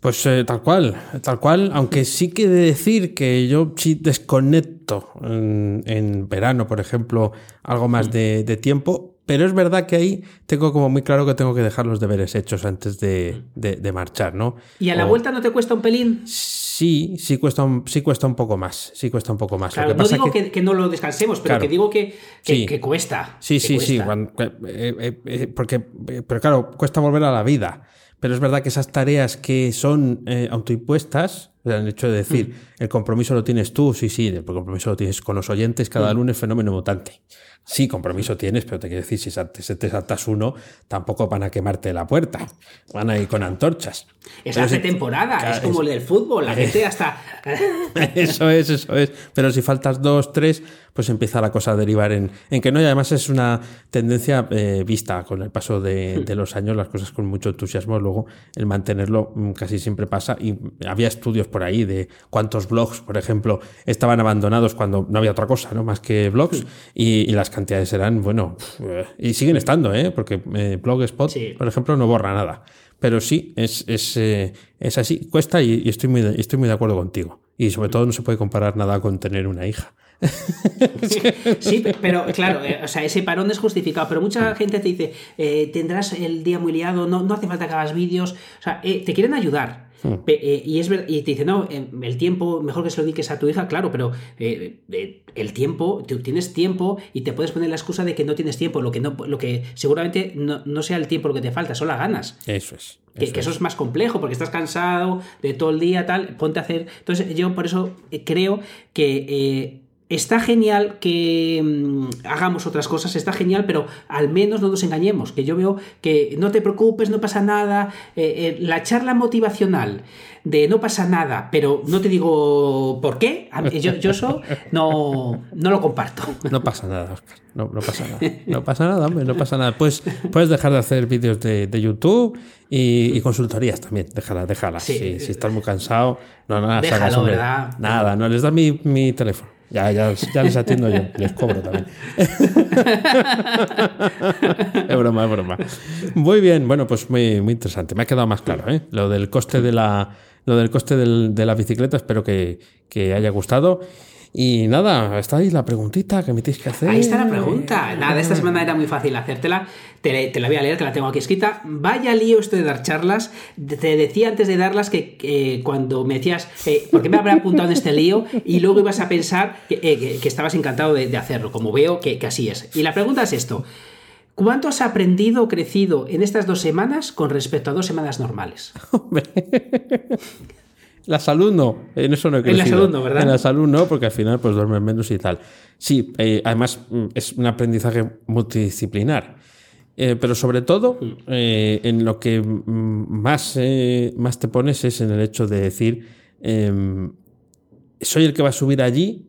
Pues eh, tal cual, tal cual, aunque sí que de decir que yo sí desconecto en, verano, por ejemplo, algo más de, tiempo, pero es verdad que ahí tengo como muy claro que tengo que dejar los deberes hechos antes de, marchar, ¿no? ¿Y a la vuelta no te cuesta un pelín? Sí, sí cuesta un, sí cuesta un poco más. Sí cuesta un poco más. Claro, no digo que, no lo descansemos, pero que digo que, que, cuesta. Sí, sí, sí. Eh, eh, porque, pero claro, cuesta volver a la vida. Pero es verdad que esas tareas que son eh, autoimpuestas, el hecho de decir, mm. el compromiso lo tienes tú, sí, sí, el compromiso lo tienes con los oyentes cada mm. lunes, fenómeno mutante. Sí, compromiso tienes, pero te quiero decir, si te saltas uno, tampoco van a quemarte la puerta. Van a ir con antorchas. Es hace temporada, es como el del fútbol, la gente hasta. eso es, eso es. Pero si faltas dos, tres, pues empieza la cosa a derivar en, en que no, y además es una tendencia eh, vista con el paso de, de, los años, las cosas con mucho entusiasmo, luego el mantenerlo mm, casi siempre pasa. Y había estudios por ahí de cuántos blogs, por ejemplo, estaban abandonados cuando no había otra cosa, ¿no? Más que blogs, y, y las cantidades eran, bueno, y siguen estando, ¿eh? porque eh, Blogspot, por ejemplo, no borra nada. Pero sí, es, es, eh, es así, cuesta y, estoy, muy de, estoy muy de acuerdo contigo. Y sobre todo no se puede comparar nada con tener una hija. sí, pero claro, eh, o sea, ese parón es justificado, pero mucha gente te dice, tendrás el día muy liado, no, no hace falta que hagas vídeos, o sea, te quieren ayudar, Hmm. Eh, y, es, y te dice, no, em, el tiempo, mejor que se lo dediques a tu hija, claro, pero eh, eh, el tiempo, tú tienes tiempo y te puedes poner la excusa de que no tienes tiempo, lo que, no, lo que seguramente no, sea el tiempo lo que te falta, son las ganas. Eso es. que, eso es más complejo porque estás cansado de todo el día, tal, ponte a hacer. Entonces, yo por eso creo que Está genial que mm, hagamos otras cosas, está genial, pero al menos no nos engañemos, que yo veo que no te preocupes, no pasa nada, eh, eh, la charla motivacional de no pasa nada, pero no te digo por qué, yo, yo eso no, no lo comparto. No pasa nada, Oscar, no, pasa nada, no pasa nada, hombre, no pasa nada. Pues puedes dejar de hacer vídeos de, YouTube y, consultorías también, déjala, déjala. Si, estás muy cansado, no, nada, Déjalo, ¿verdad? Nada, no les da mi, mi teléfono. Ya, ya, les atiendo yo, les cobro también. es broma, es broma. Muy bien, bueno, pues muy, muy interesante. Me ha quedado más claro, ¿eh? Lo del coste de la, lo del coste de la bicicleta, espero que, que haya gustado. Y nada, está ahí la preguntita que me tienes que hacer. Ahí está la pregunta. Nada, esta semana era muy fácil hacértela. Te, la voy a leer, te la tengo aquí escrita. Vaya lío esto de dar charlas. Te decía antes de darlas que cuando me decías, eh, ¿por qué me habrá apuntado en este lío? Y luego ibas a pensar que, eh, estabas encantado de, hacerlo, como veo que, que así es. Y la pregunta es esto. ¿Cuánto has aprendido o crecido en estas dos semanas con respecto a dos semanas normales? La salud no, en eso no he crecido. En la salud no, ¿verdad? En la salud no, porque al final pues duermes menos y tal. Sí, eh, además mm, es un aprendizaje multidisciplinar. Eh, pero sobre todo, mm. eh, en lo que mm, más, más te pones es en el hecho de decir, em, soy el que va a subir allí,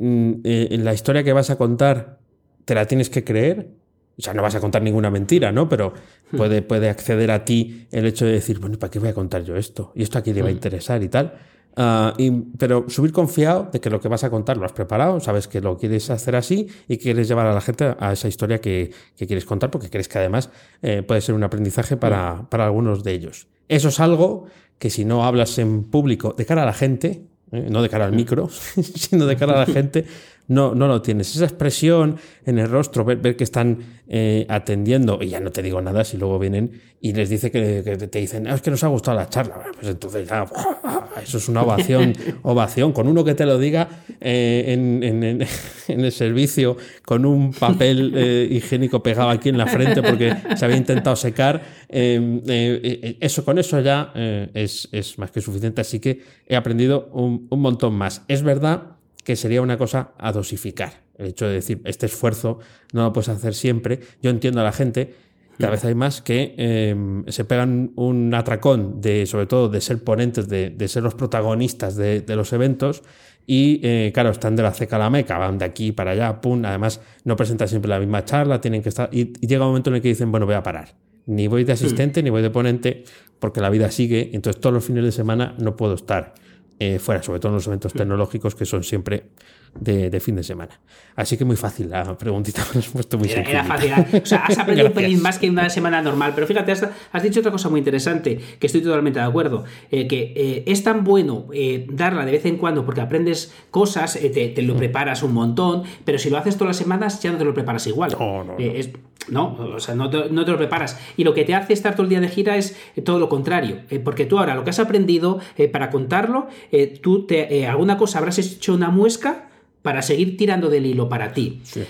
en la historia que vas a contar, te la tienes que creer, o sea, no vas a contar ninguna mentira, ¿no? Pero hmm. puede, puede acceder a ti el hecho de decir, bueno, ¿para qué voy a contar yo esto? ¿Y esto a quién le va a hmm. interesar y tal? Ah, pero subir confiado de que lo que vas a contar lo has preparado, sabes que lo quieres hacer así y quieres llevar a la gente a esa historia que, quieres contar porque crees que además eh, puede ser un aprendizaje para, hmm. para, algunos de ellos. Eso es algo que si no hablas en público de cara a la gente, eh, no de cara al micro, sino de cara a la gente, no, no lo tienes. Esa expresión en el rostro, ver, ver que están eh, atendiendo, y ya no te digo nada si luego vienen y les dice que, te dicen, es que nos ha gustado la charla. pues entonces ya, eso es una ovación, ovación. Con uno que te lo diga eh, en, en, en, el servicio, con un papel eh, higiénico pegado aquí en la frente porque se había intentado secar, eso con eso ya es, es, más que suficiente. Así que he aprendido un, un montón más. Es verdad que sería una cosa a dosificar. El hecho de decir, este esfuerzo no lo puedes hacer siempre. Yo entiendo a la gente, cada vez hay más que em, se pegan un atracón de, sobre todo, de ser ponentes, de, ser los protagonistas de, los eventos. Y eh, claro, están de la ceca a la meca, van de aquí para allá, pum. Además, no presentan siempre la misma charla, tienen que estar. Y, llega un momento en el que dicen, bueno, voy a parar. Ni voy de asistente, ni voy de ponente, porque la vida sigue. Entonces, todos los fines de semana no puedo estar. Eh, fuera, sobre todo en los eventos tecnológicos que son siempre de, fin de semana. Así que muy fácil la preguntita, puesto muy era, era fácil. ¿eh? O sea, has aprendido un pelín más que una semana normal. Pero fíjate, has, dicho otra cosa muy interesante, que estoy totalmente de acuerdo. Eh, que es tan bueno darla de vez en cuando porque aprendes cosas, te, lo mm. preparas un montón, pero si lo haces todas las semanas ya no te lo preparas igual. No, no, no. O sea, no te, no te, lo preparas. Y lo que te hace estar todo el día de gira es todo lo contrario. porque tú ahora lo que has aprendido para contarlo eh, tú te, eh, alguna cosa habrás hecho una muesca para seguir tirando del hilo para ti. Sí.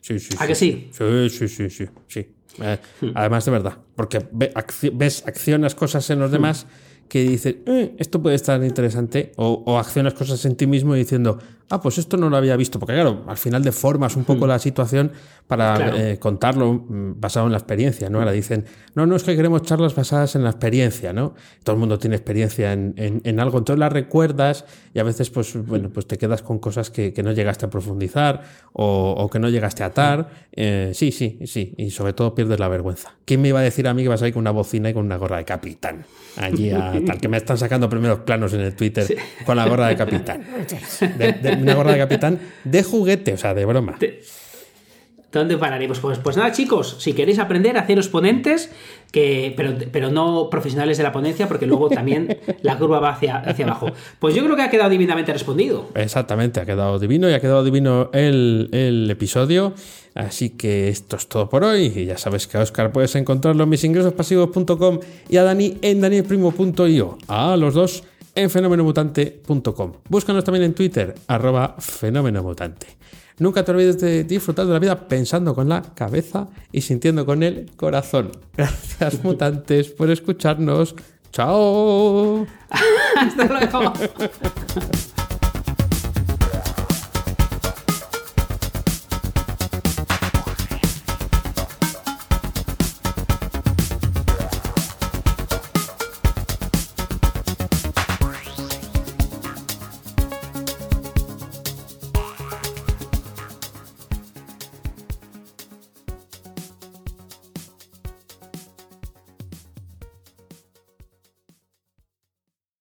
Sí, sí. ¿A que sí? Sí, sí, sí, sí. sí. Eh, hmm. Además, de verdad. Porque ves, accionas cosas en los hmm. demás que dices, esto puede estar interesante, o, o, accionas cosas en ti mismo diciendo, ah, pues esto no lo había visto, porque claro, al final deformas un poco hmm. la situación para eh, contarlo mm, basado en la experiencia, ¿no? Ahora dicen, no, no es que queremos charlas basadas en la experiencia, ¿no? Todo el mundo tiene experiencia en, en, algo, entonces las recuerdas y a veces, pues, bueno, pues te quedas con cosas que, que no llegaste a profundizar o, o, que no llegaste a atar. Eh, sí, sí, sí, y sobre todo pierdes la vergüenza. ¿Quién me iba a decir a mí que vas a ir con una bocina y con una gorra de capitán? Allí a tal, que me están sacando primeros planos en el Twitter con la gorra de capitán. de, una gorra de capitán de juguete, o sea, de broma. ¿Dónde pararemos? Pues, pues nada, chicos, si queréis aprender a haceros ponentes, que, pero, pero no profesionales de la ponencia, porque luego también la curva va hacia, hacia abajo. Pues yo creo que ha quedado divinamente respondido. Exactamente, ha quedado divino y ha quedado divino el, el episodio. Así que esto es todo por hoy. Y ya sabes que a Oscar puedes encontrarlo en misingresospasivos.com y a Dani en danielprimo.io. A los dos en fenomenomutante.com. Búscanos también en Twitter, arroba fenomenomutante. Nunca te olvides de disfrutar de la vida pensando con la cabeza y sintiendo con el corazón. Gracias, mutantes, por escucharnos. ¡Chao! Hasta luego.